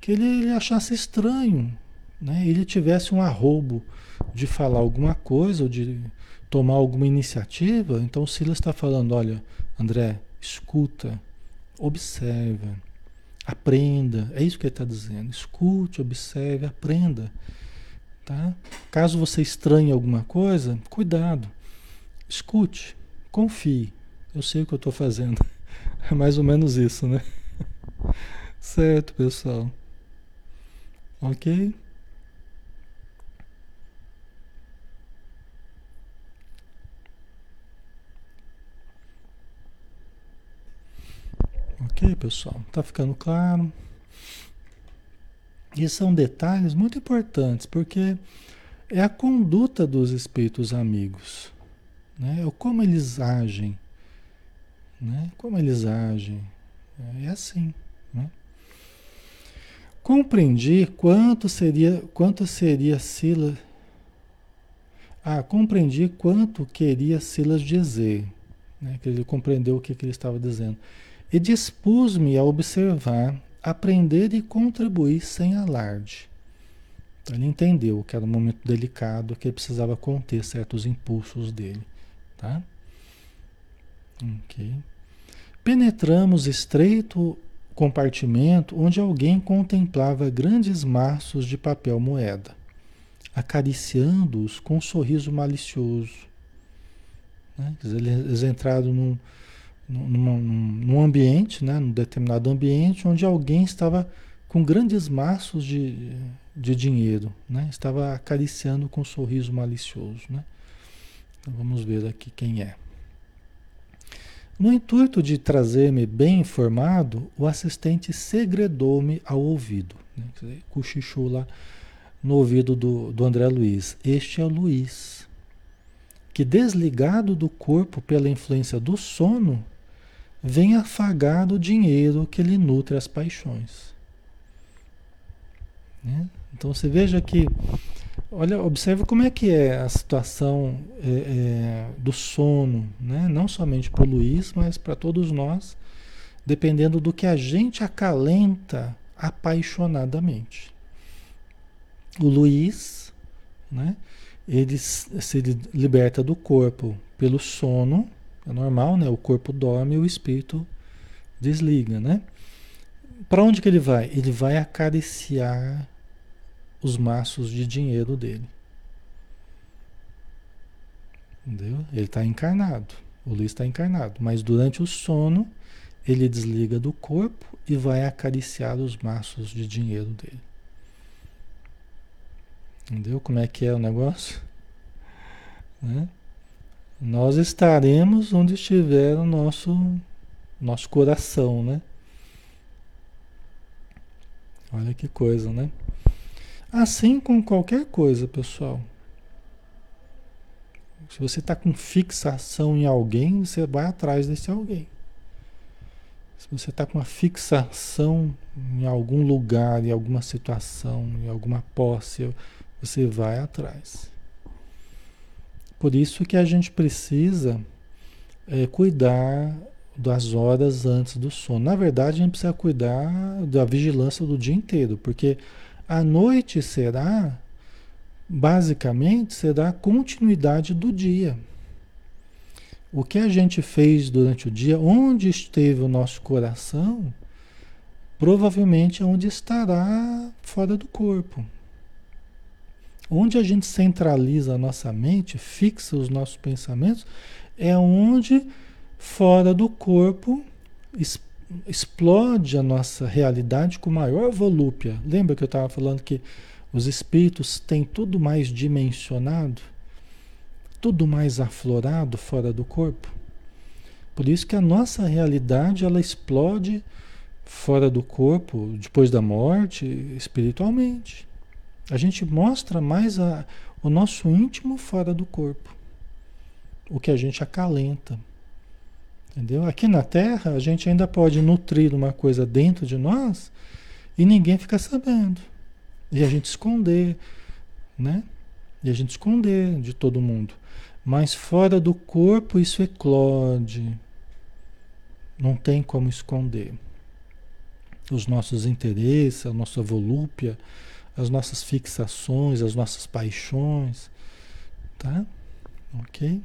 que ele, ele achasse estranho, né? Ele tivesse um arrobo de falar alguma coisa ou de tomar alguma iniciativa. Então o Silas está falando, olha, André, escuta, observa, aprenda. É isso que ele está dizendo. Escute, observe, aprenda. Tá? Caso você estranhe alguma coisa, cuidado. Escute, confie. Eu sei o que eu estou fazendo. É mais ou menos isso, né? Certo, pessoal. Ok? Ok, pessoal? Tá ficando claro? E são detalhes muito importantes, porque é a conduta dos espíritos amigos, né? É como eles agem né? Como eles agem. É assim. Né? Compreendi quanto seria, quanto seria Silas. Ah, compreendi quanto queria Silas dizer. Né? Que ele compreendeu o que, que ele estava dizendo. E dispus-me a observar, aprender e contribuir sem alarde. Então, ele entendeu que era um momento delicado, que ele precisava conter certos impulsos dele. Tá? Ok. Penetramos estreito compartimento onde alguém contemplava grandes maços de papel moeda, acariciando-os com um sorriso malicioso. Né? Eles entraram num, num, num ambiente, né? num determinado ambiente, onde alguém estava com grandes maços de, de dinheiro, né? estava acariciando com um sorriso malicioso. Né? Então vamos ver aqui quem é. No intuito de trazer-me bem informado, o assistente segredou-me ao ouvido. Né? Cochichou lá no ouvido do, do André Luiz. Este é o Luiz, que desligado do corpo pela influência do sono, vem afagar do dinheiro que lhe nutre as paixões. Né? Então você veja que Olha, observe como é que é a situação é, é, do sono, né? não somente para o Luiz, mas para todos nós, dependendo do que a gente acalenta apaixonadamente. O Luiz, né? ele se liberta do corpo pelo sono, é normal, né? o corpo dorme e o espírito desliga. Né? Para onde que ele vai? Ele vai acariciar os maços de dinheiro dele. Entendeu? Ele está encarnado. O Luiz está encarnado, mas durante o sono ele desliga do corpo e vai acariciar os maços de dinheiro dele. Entendeu como é que é o negócio? Né? Nós estaremos onde estiver o nosso, nosso coração, né? Olha que coisa, né? Assim com qualquer coisa, pessoal. Se você está com fixação em alguém, você vai atrás desse alguém. Se você está com uma fixação em algum lugar, em alguma situação, em alguma posse, você vai atrás. Por isso que a gente precisa é, cuidar das horas antes do sono. Na verdade, a gente precisa cuidar da vigilância do dia inteiro, porque a noite será, basicamente, será a continuidade do dia. O que a gente fez durante o dia, onde esteve o nosso coração, provavelmente é onde estará fora do corpo. Onde a gente centraliza a nossa mente, fixa os nossos pensamentos, é onde fora do corpo explode a nossa realidade com maior volúpia. Lembra que eu estava falando que os espíritos têm tudo mais dimensionado, tudo mais aflorado fora do corpo? Por isso que a nossa realidade ela explode fora do corpo, depois da morte, espiritualmente. A gente mostra mais a, o nosso íntimo fora do corpo, o que a gente acalenta. Entendeu? Aqui na Terra, a gente ainda pode nutrir uma coisa dentro de nós e ninguém fica sabendo. E a gente esconder, né? E a gente esconder de todo mundo. Mas fora do corpo isso eclode. Não tem como esconder. Os nossos interesses, a nossa volúpia, as nossas fixações, as nossas paixões, tá? Ok?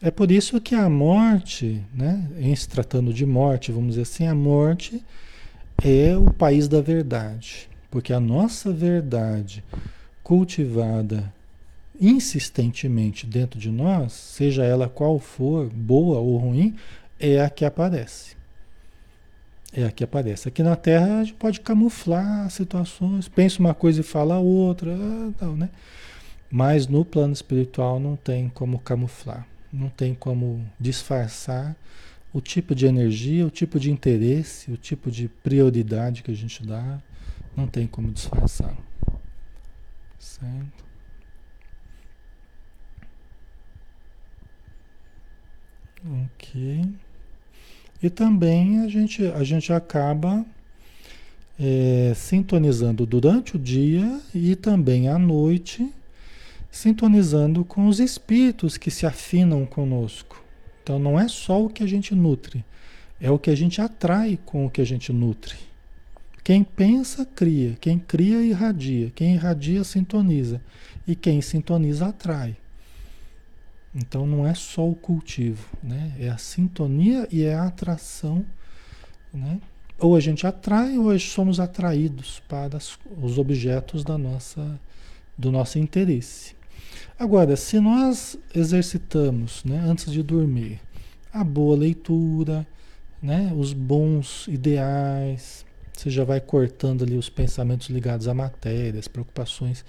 É por isso que a morte, né, em se tratando de morte, vamos dizer assim, a morte é o país da verdade. Porque a nossa verdade cultivada insistentemente dentro de nós, seja ela qual for, boa ou ruim, é a que aparece. É a que aparece. Aqui na Terra a gente pode camuflar situações, pensa uma coisa e fala outra, tal, né? Mas no plano espiritual não tem como camuflar. Não tem como disfarçar o tipo de energia, o tipo de interesse, o tipo de prioridade que a gente dá. Não tem como disfarçar. Certo? Ok. E também a gente, a gente acaba é, sintonizando durante o dia e também à noite sintonizando com os espíritos que se afinam conosco. Então não é só o que a gente nutre, é o que a gente atrai com o que a gente nutre. Quem pensa, cria. Quem cria, irradia. Quem irradia, sintoniza. E quem sintoniza, atrai. Então não é só o cultivo, né? É a sintonia e é a atração, né? Ou a gente atrai ou somos atraídos para os objetos da nossa, do nosso interesse. Agora, se nós exercitamos, né, antes de dormir, a boa leitura, né, os bons ideais, você já vai cortando ali os pensamentos ligados à matéria, as preocupações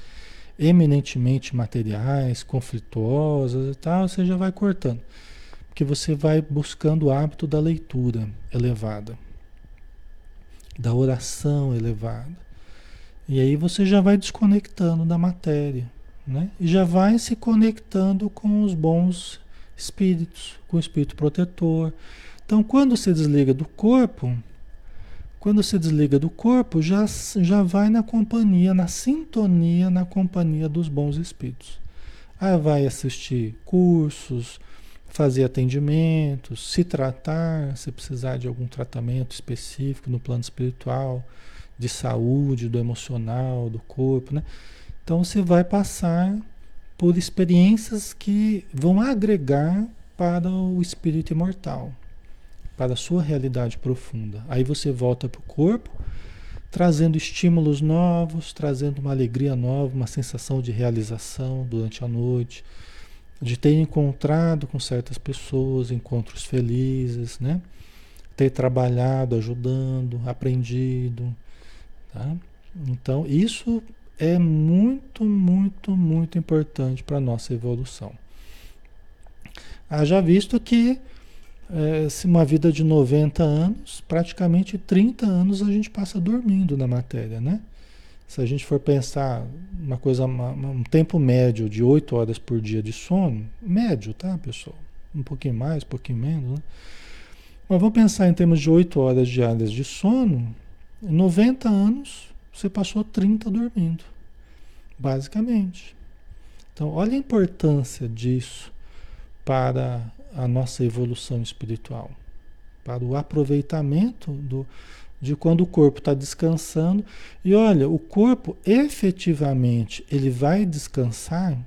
eminentemente materiais, conflituosas e tal, você já vai cortando. Porque você vai buscando o hábito da leitura elevada, da oração elevada. E aí você já vai desconectando da matéria, né? E já vai se conectando com os bons espíritos, com o espírito protetor. Então, quando se desliga do corpo, quando se desliga do corpo, já, já vai na companhia, na sintonia, na companhia dos bons espíritos. Aí vai assistir cursos, fazer atendimentos, se tratar, se precisar de algum tratamento específico no plano espiritual, de saúde, do emocional, do corpo, né? Então você vai passar por experiências que vão agregar para o espírito imortal, para a sua realidade profunda. Aí você volta para o corpo, trazendo estímulos novos, trazendo uma alegria nova, uma sensação de realização durante a noite, de ter encontrado com certas pessoas, encontros felizes, né? Ter trabalhado, ajudando, aprendido, tá? Então, isso é muito, muito, muito importante para a nossa evolução. Haja visto que é, se uma vida de 90 anos, praticamente 30 anos a gente passa dormindo na matéria, né? Se a gente for pensar uma coisa, um tempo médio de 8 horas por dia de sono, médio, tá, pessoal? Um pouquinho mais, um pouquinho menos, né? Mas vamos pensar em termos de 8 horas diárias de sono, em 90 anos você passou 30 dormindo, basicamente. Então, olha a importância disso para a nossa evolução espiritual, para o aproveitamento do, de quando o corpo está descansando. E olha, o corpo efetivamente ele vai descansar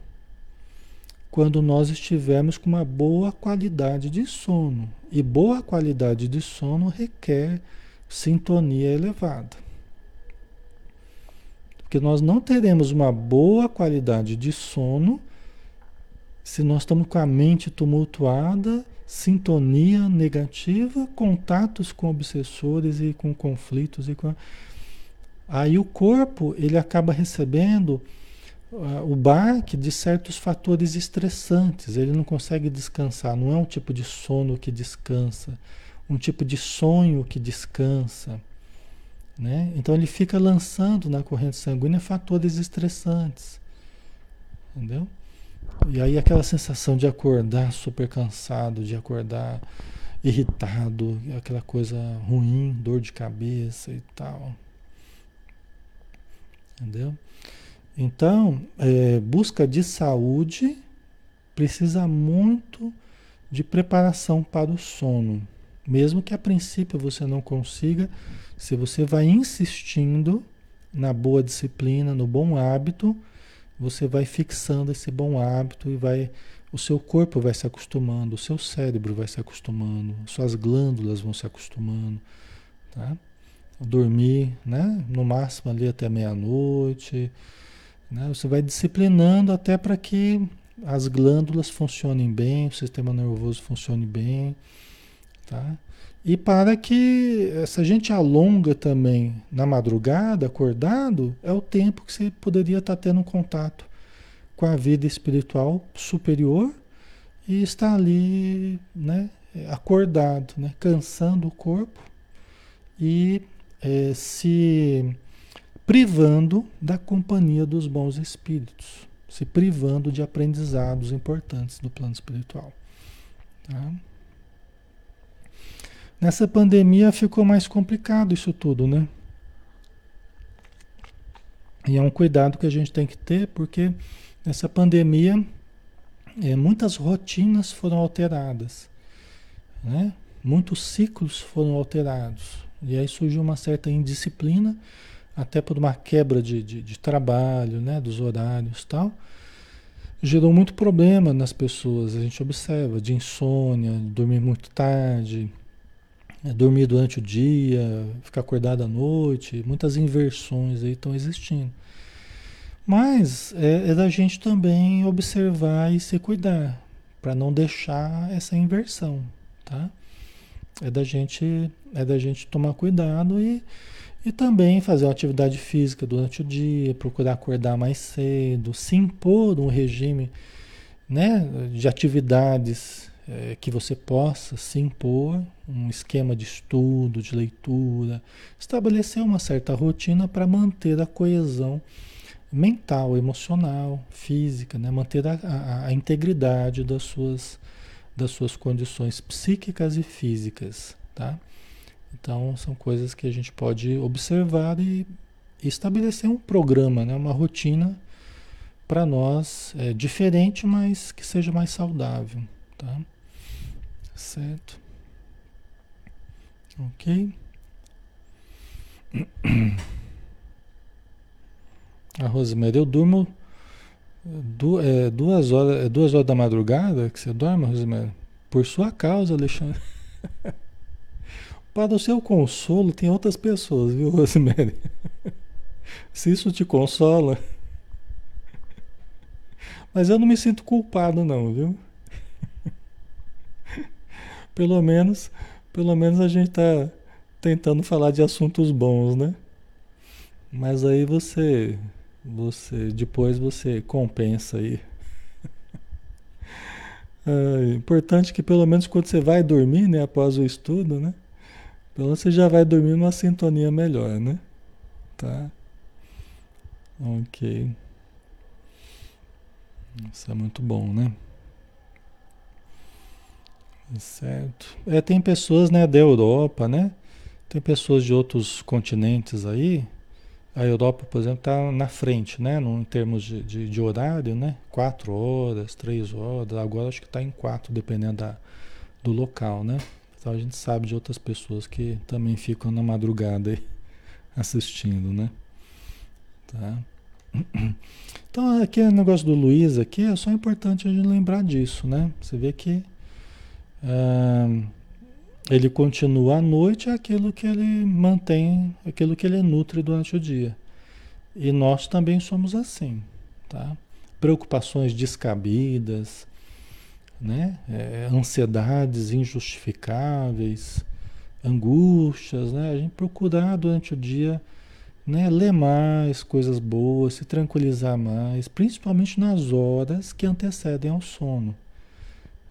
quando nós estivermos com uma boa qualidade de sono. E boa qualidade de sono requer sintonia elevada. Porque nós não teremos uma boa qualidade de sono se nós estamos com a mente tumultuada sintonia negativa, contatos com obsessores e com conflitos e com aí o corpo ele acaba recebendo uh, o baque de certos fatores estressantes, ele não consegue descansar, não é um tipo de sono que descansa, um tipo de sonho que descansa, né? Então ele fica lançando na corrente sanguínea fatores estressantes, entendeu? E aí aquela sensação de acordar super cansado, de acordar irritado, aquela coisa ruim, dor de cabeça e tal. Entendeu? Então, é, busca de saúde precisa muito de preparação para o sono. Mesmo que a princípio você não consiga, se você vai insistindo na boa disciplina, no bom hábito, você vai fixando esse bom hábito e vai o seu corpo vai se acostumando, o seu cérebro vai se acostumando, suas glândulas vão se acostumando, tá? Dormir, né? No máximo ali até meia-noite, né? Você vai disciplinando até para que as glândulas funcionem bem, o sistema nervoso funcione bem, tá? E para que se a gente alonga também na madrugada, acordado, é o tempo que você poderia estar tendo contato com a vida espiritual superior e está ali, né, acordado, né, cansando o corpo e é, se privando da companhia dos bons espíritos, se privando de aprendizados importantes do plano espiritual. Tá? Nessa pandemia ficou mais complicado isso tudo, né? E é um cuidado que a gente tem que ter, porque nessa pandemia é, muitas rotinas foram alteradas, né? Muitos ciclos foram alterados. E aí surgiu uma certa indisciplina, até por uma quebra de, de, de trabalho, né? Dos horários e tal. Gerou muito problema nas pessoas, a gente observa, de insônia, dormir muito tarde, dormir durante o dia, ficar acordado à noite, muitas inversões aí estão existindo. Mas é, é da gente também observar e se cuidar, para não deixar essa inversão, tá? É da gente, é da gente tomar cuidado e, e também fazer uma atividade física durante o dia, procurar acordar mais cedo, se impor um regime né, de atividades é, que você possa se impor um esquema de estudo, de leitura, estabelecer uma certa rotina para manter a coesão mental, emocional, física, né? manter a, a, a, integridade das suas, das suas condições psíquicas e físicas. Tá? Então, são coisas que a gente pode observar e, estabelecer um programa, né? uma rotina para nós é, diferente, mas que seja mais saudável. Tá? Certo? Ok? A Rosemary, eu durmo du é, duas, horas, é duas horas da madrugada que você dorme, Rosemary? Por sua causa, Alexandre. Para o seu consolo, tem outras pessoas, viu, Rosemary? Se isso te consola. Mas eu não me sinto culpado não, viu? Pelo menos, pelo menos a gente está tentando falar de assuntos bons, né? Mas aí você, você depois você compensa aí. É importante que pelo menos quando você vai dormir, né, após o estudo, né, pelo menos você já vai dormir numa sintonia melhor, né? Tá? Ok. Isso é muito bom, né? Certo. É, tem pessoas, né, da Europa, né? Tem pessoas de outros continentes aí. A Europa, por exemplo, está na frente, né? Em termos de, de, de, horário, né? Quatro horas, três horas. Agora acho que está em quatro, dependendo da, do local, né? Então a gente sabe de outras pessoas que também ficam na madrugada aí assistindo, né? Tá? Então aqui o negócio do Luiz aqui é só importante a gente lembrar disso, né? Você vê que ah, ele continua à noite aquilo que ele mantém, aquilo que ele nutre durante o dia. E nós também somos assim, tá? Preocupações descabidas, né? É, ansiedades injustificáveis, angústias, né? A gente procurar durante o dia, né? Ler mais coisas boas, se tranquilizar mais, principalmente nas horas que antecedem ao sono.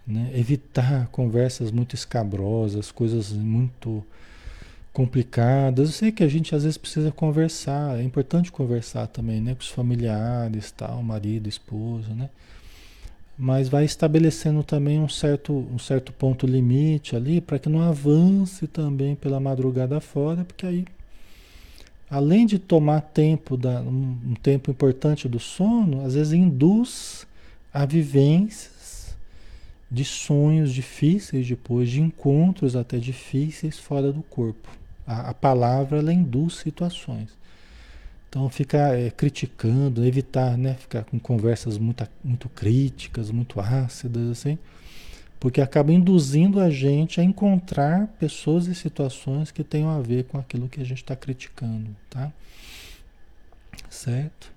Né? Evitar conversas muito escabrosas, coisas muito complicadas. Eu sei que a gente às vezes precisa conversar, é importante conversar também, né, com os familiares, tal, marido, esposa, né? Mas vai estabelecendo também um certo, um certo ponto limite ali para que não avance também pela madrugada fora, porque aí além de tomar tempo da, um, um tempo importante do sono, às vezes induz a vivência de sonhos difíceis depois, de encontros até difíceis fora do corpo. A, a palavra ela induz situações. Então ficar é, criticando, evitar, né, ficar com conversas muito, muito críticas, muito ácidas assim, porque acaba induzindo a gente a encontrar pessoas e situações que tenham a ver com aquilo que a gente está criticando, tá? Certo?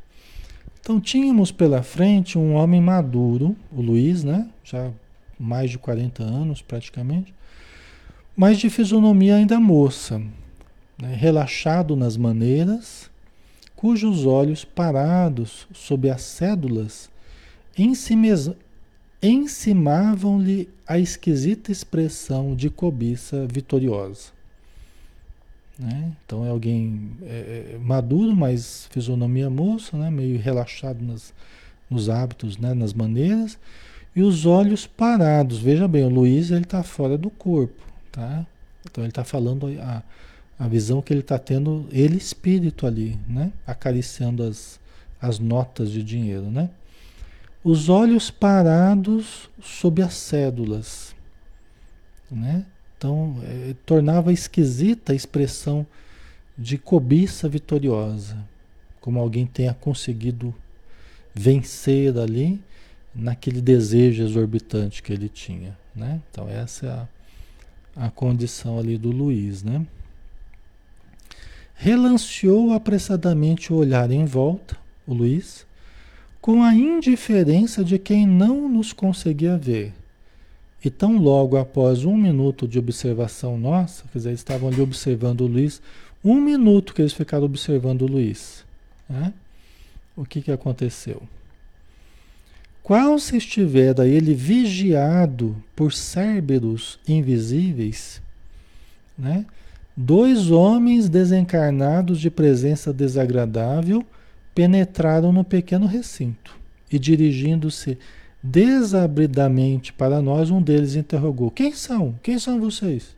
Então tínhamos pela frente um homem maduro, o Luiz, né? Já mais de 40 anos praticamente, mas de fisionomia ainda moça, né, relaxado nas maneiras, cujos olhos parados sob as cédulas encimavam-lhe a esquisita expressão de cobiça vitoriosa. Né? Então é alguém é, é, maduro, mas fisionomia moça, né? meio relaxado nas, nos hábitos, né? nas maneiras, e os olhos parados. Veja bem, o Luiz ele está fora do corpo, tá? Então ele está falando a, a visão que ele está tendo, ele espírito ali, né? Acariciando as, as notas de dinheiro, né? Os olhos parados sob as cédulas, né? Então é, tornava esquisita a expressão de cobiça vitoriosa, como alguém tenha conseguido vencer ali naquele desejo exorbitante que ele tinha, né? Então essa é a, a condição ali do Luiz, né? Relanceou apressadamente o olhar em volta, o Luiz, com a indiferença de quem não nos conseguia ver. E tão logo após um minuto de observação nossa, quer dizer, eles estavam ali observando o Luiz, um minuto que eles ficaram observando o Luiz, né? o que, que aconteceu? Qual se estiver ele vigiado por cérberos invisíveis, né? dois homens desencarnados de presença desagradável penetraram no pequeno recinto e, dirigindo-se desabridamente para nós, um deles interrogou: Quem são? Quem são vocês?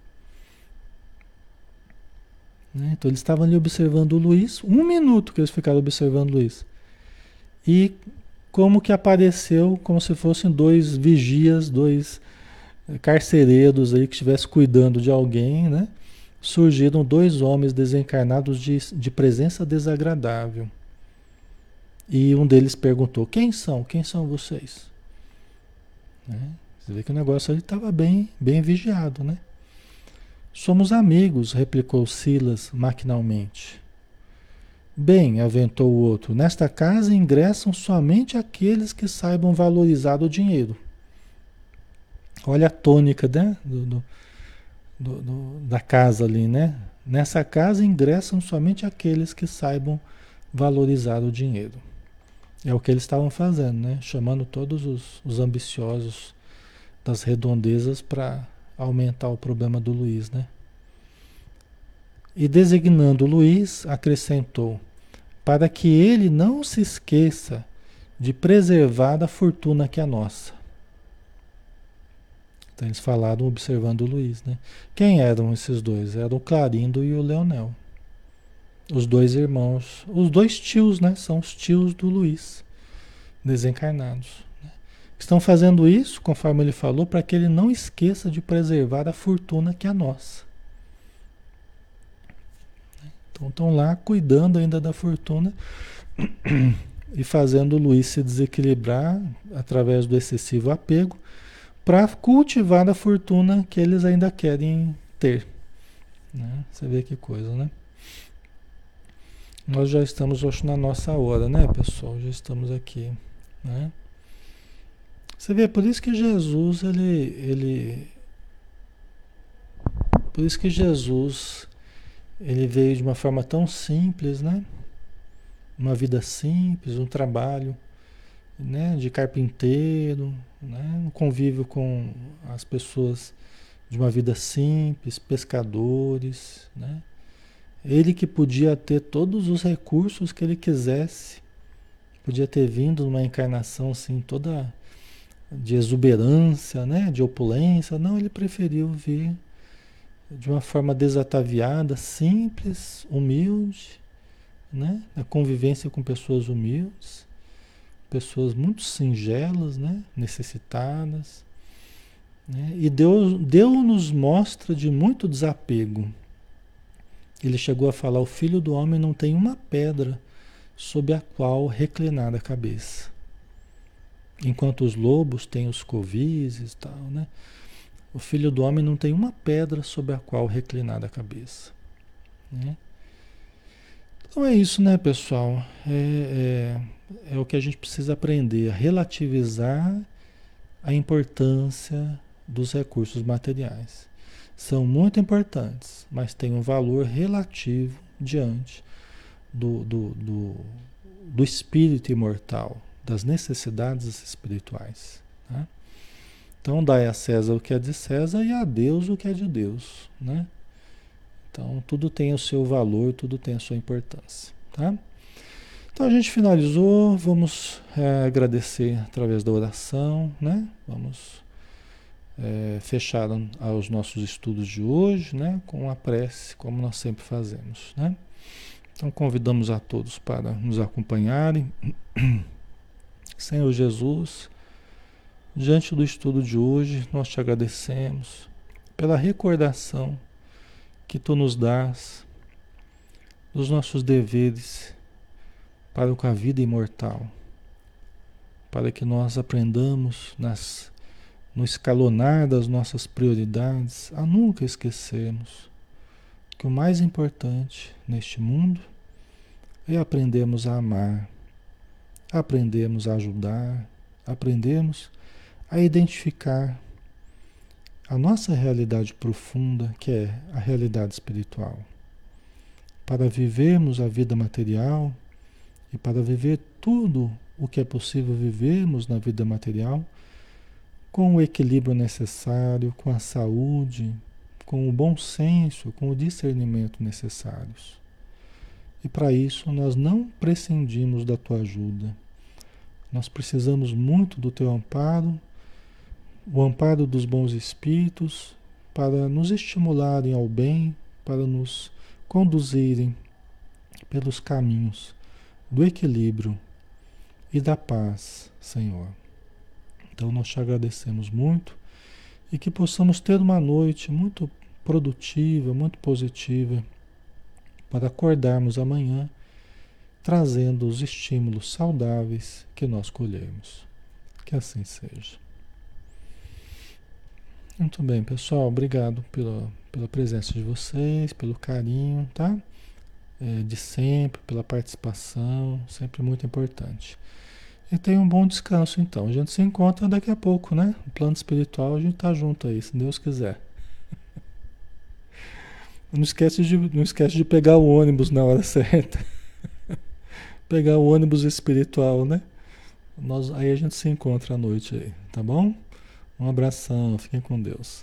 Né? Então eles estavam ali observando o Luiz, um minuto que eles ficaram observando o Luiz. E como que apareceu como se fossem dois vigias, dois eh, carcereiros aí que estivessem cuidando de alguém, né? Surgiram dois homens desencarnados de, de presença desagradável. E um deles perguntou: Quem são? Quem são vocês? Né? Você vê que o negócio ali estava bem, bem vigiado, né? Somos amigos, replicou Silas maquinalmente. Bem, aventou o outro, nesta casa ingressam somente aqueles que saibam valorizar o dinheiro. Olha a tônica né? do, do, do, da casa ali, né? Nessa casa ingressam somente aqueles que saibam valorizar o dinheiro. É o que eles estavam fazendo, né? Chamando todos os, os ambiciosos das redondezas para aumentar o problema do Luiz, né? E designando Luiz, acrescentou: para que ele não se esqueça de preservar da fortuna que é nossa. Então eles falaram observando o Luiz, né? Quem eram esses dois? Eram o Clarindo e o Leonel. Os dois irmãos, os dois tios, né? São os tios do Luiz, desencarnados. Né? Estão fazendo isso, conforme ele falou, para que ele não esqueça de preservar a fortuna que é nossa. Então estão lá cuidando ainda da fortuna e fazendo o Luiz se desequilibrar através do excessivo apego para cultivar a fortuna que eles ainda querem ter. Né? Você vê que coisa, né? Nós já estamos, acho, na nossa hora, né, pessoal? Já estamos aqui, né? Você vê, por isso que Jesus, ele, ele, por isso que Jesus, ele veio de uma forma tão simples, né? Uma vida simples, um trabalho, né? De carpinteiro, né? Um convívio com as pessoas de uma vida simples, pescadores, né? Ele que podia ter todos os recursos que ele quisesse, podia ter vindo numa encarnação assim toda de exuberância, né, de opulência, não, ele preferiu vir de uma forma desataviada, simples, humilde, né, na convivência com pessoas humildes, pessoas muito singelas, né, necessitadas, né, e Deus, Deus nos mostra de muito desapego, ele chegou a falar: O filho do homem não tem uma pedra sob a qual reclinar a cabeça. Enquanto os lobos têm os covis e tal, né? O filho do homem não tem uma pedra sobre a qual reclinar a cabeça. Né? Então é isso, né, pessoal? É, é, é o que a gente precisa aprender a relativizar a importância dos recursos materiais são muito importantes, mas têm um valor relativo diante do, do, do, do espírito imortal, das necessidades espirituais. Então, dai a César o que é de César e a Deus o que é de Deus. Né? Então, tudo tem o seu valor, tudo tem a sua importância. Tá? Então, a gente finalizou. Vamos é, agradecer através da oração. Né? Vamos é, fecharam aos nossos estudos de hoje, né, com a prece, como nós sempre fazemos, né? Então convidamos a todos para nos acompanharem. Senhor Jesus, diante do estudo de hoje, nós te agradecemos pela recordação que tu nos dás dos nossos deveres para com a vida imortal, para que nós aprendamos nas no escalonar das nossas prioridades, a nunca esquecermos que o mais importante neste mundo é aprendermos a amar, aprendermos a ajudar, aprendermos a identificar a nossa realidade profunda, que é a realidade espiritual. Para vivermos a vida material e para viver tudo o que é possível vivermos na vida material, com o equilíbrio necessário, com a saúde, com o bom senso, com o discernimento necessários. E para isso nós não prescindimos da tua ajuda. Nós precisamos muito do teu amparo, o amparo dos bons espíritos, para nos estimularem ao bem, para nos conduzirem pelos caminhos do equilíbrio e da paz, Senhor. Então nós te agradecemos muito e que possamos ter uma noite muito produtiva, muito positiva, para acordarmos amanhã trazendo os estímulos saudáveis que nós colhemos. Que assim seja. Muito bem, pessoal. Obrigado pela, pela presença de vocês, pelo carinho, tá? é, de sempre, pela participação, sempre muito importante. E tenha um bom descanso então. A gente se encontra daqui a pouco, né? No plano espiritual a gente tá junto aí, se Deus quiser. Não esquece de, não esquece de pegar o ônibus na hora certa. pegar o ônibus espiritual, né? Nós, aí a gente se encontra à noite aí, tá bom? Um abração, fiquem com Deus.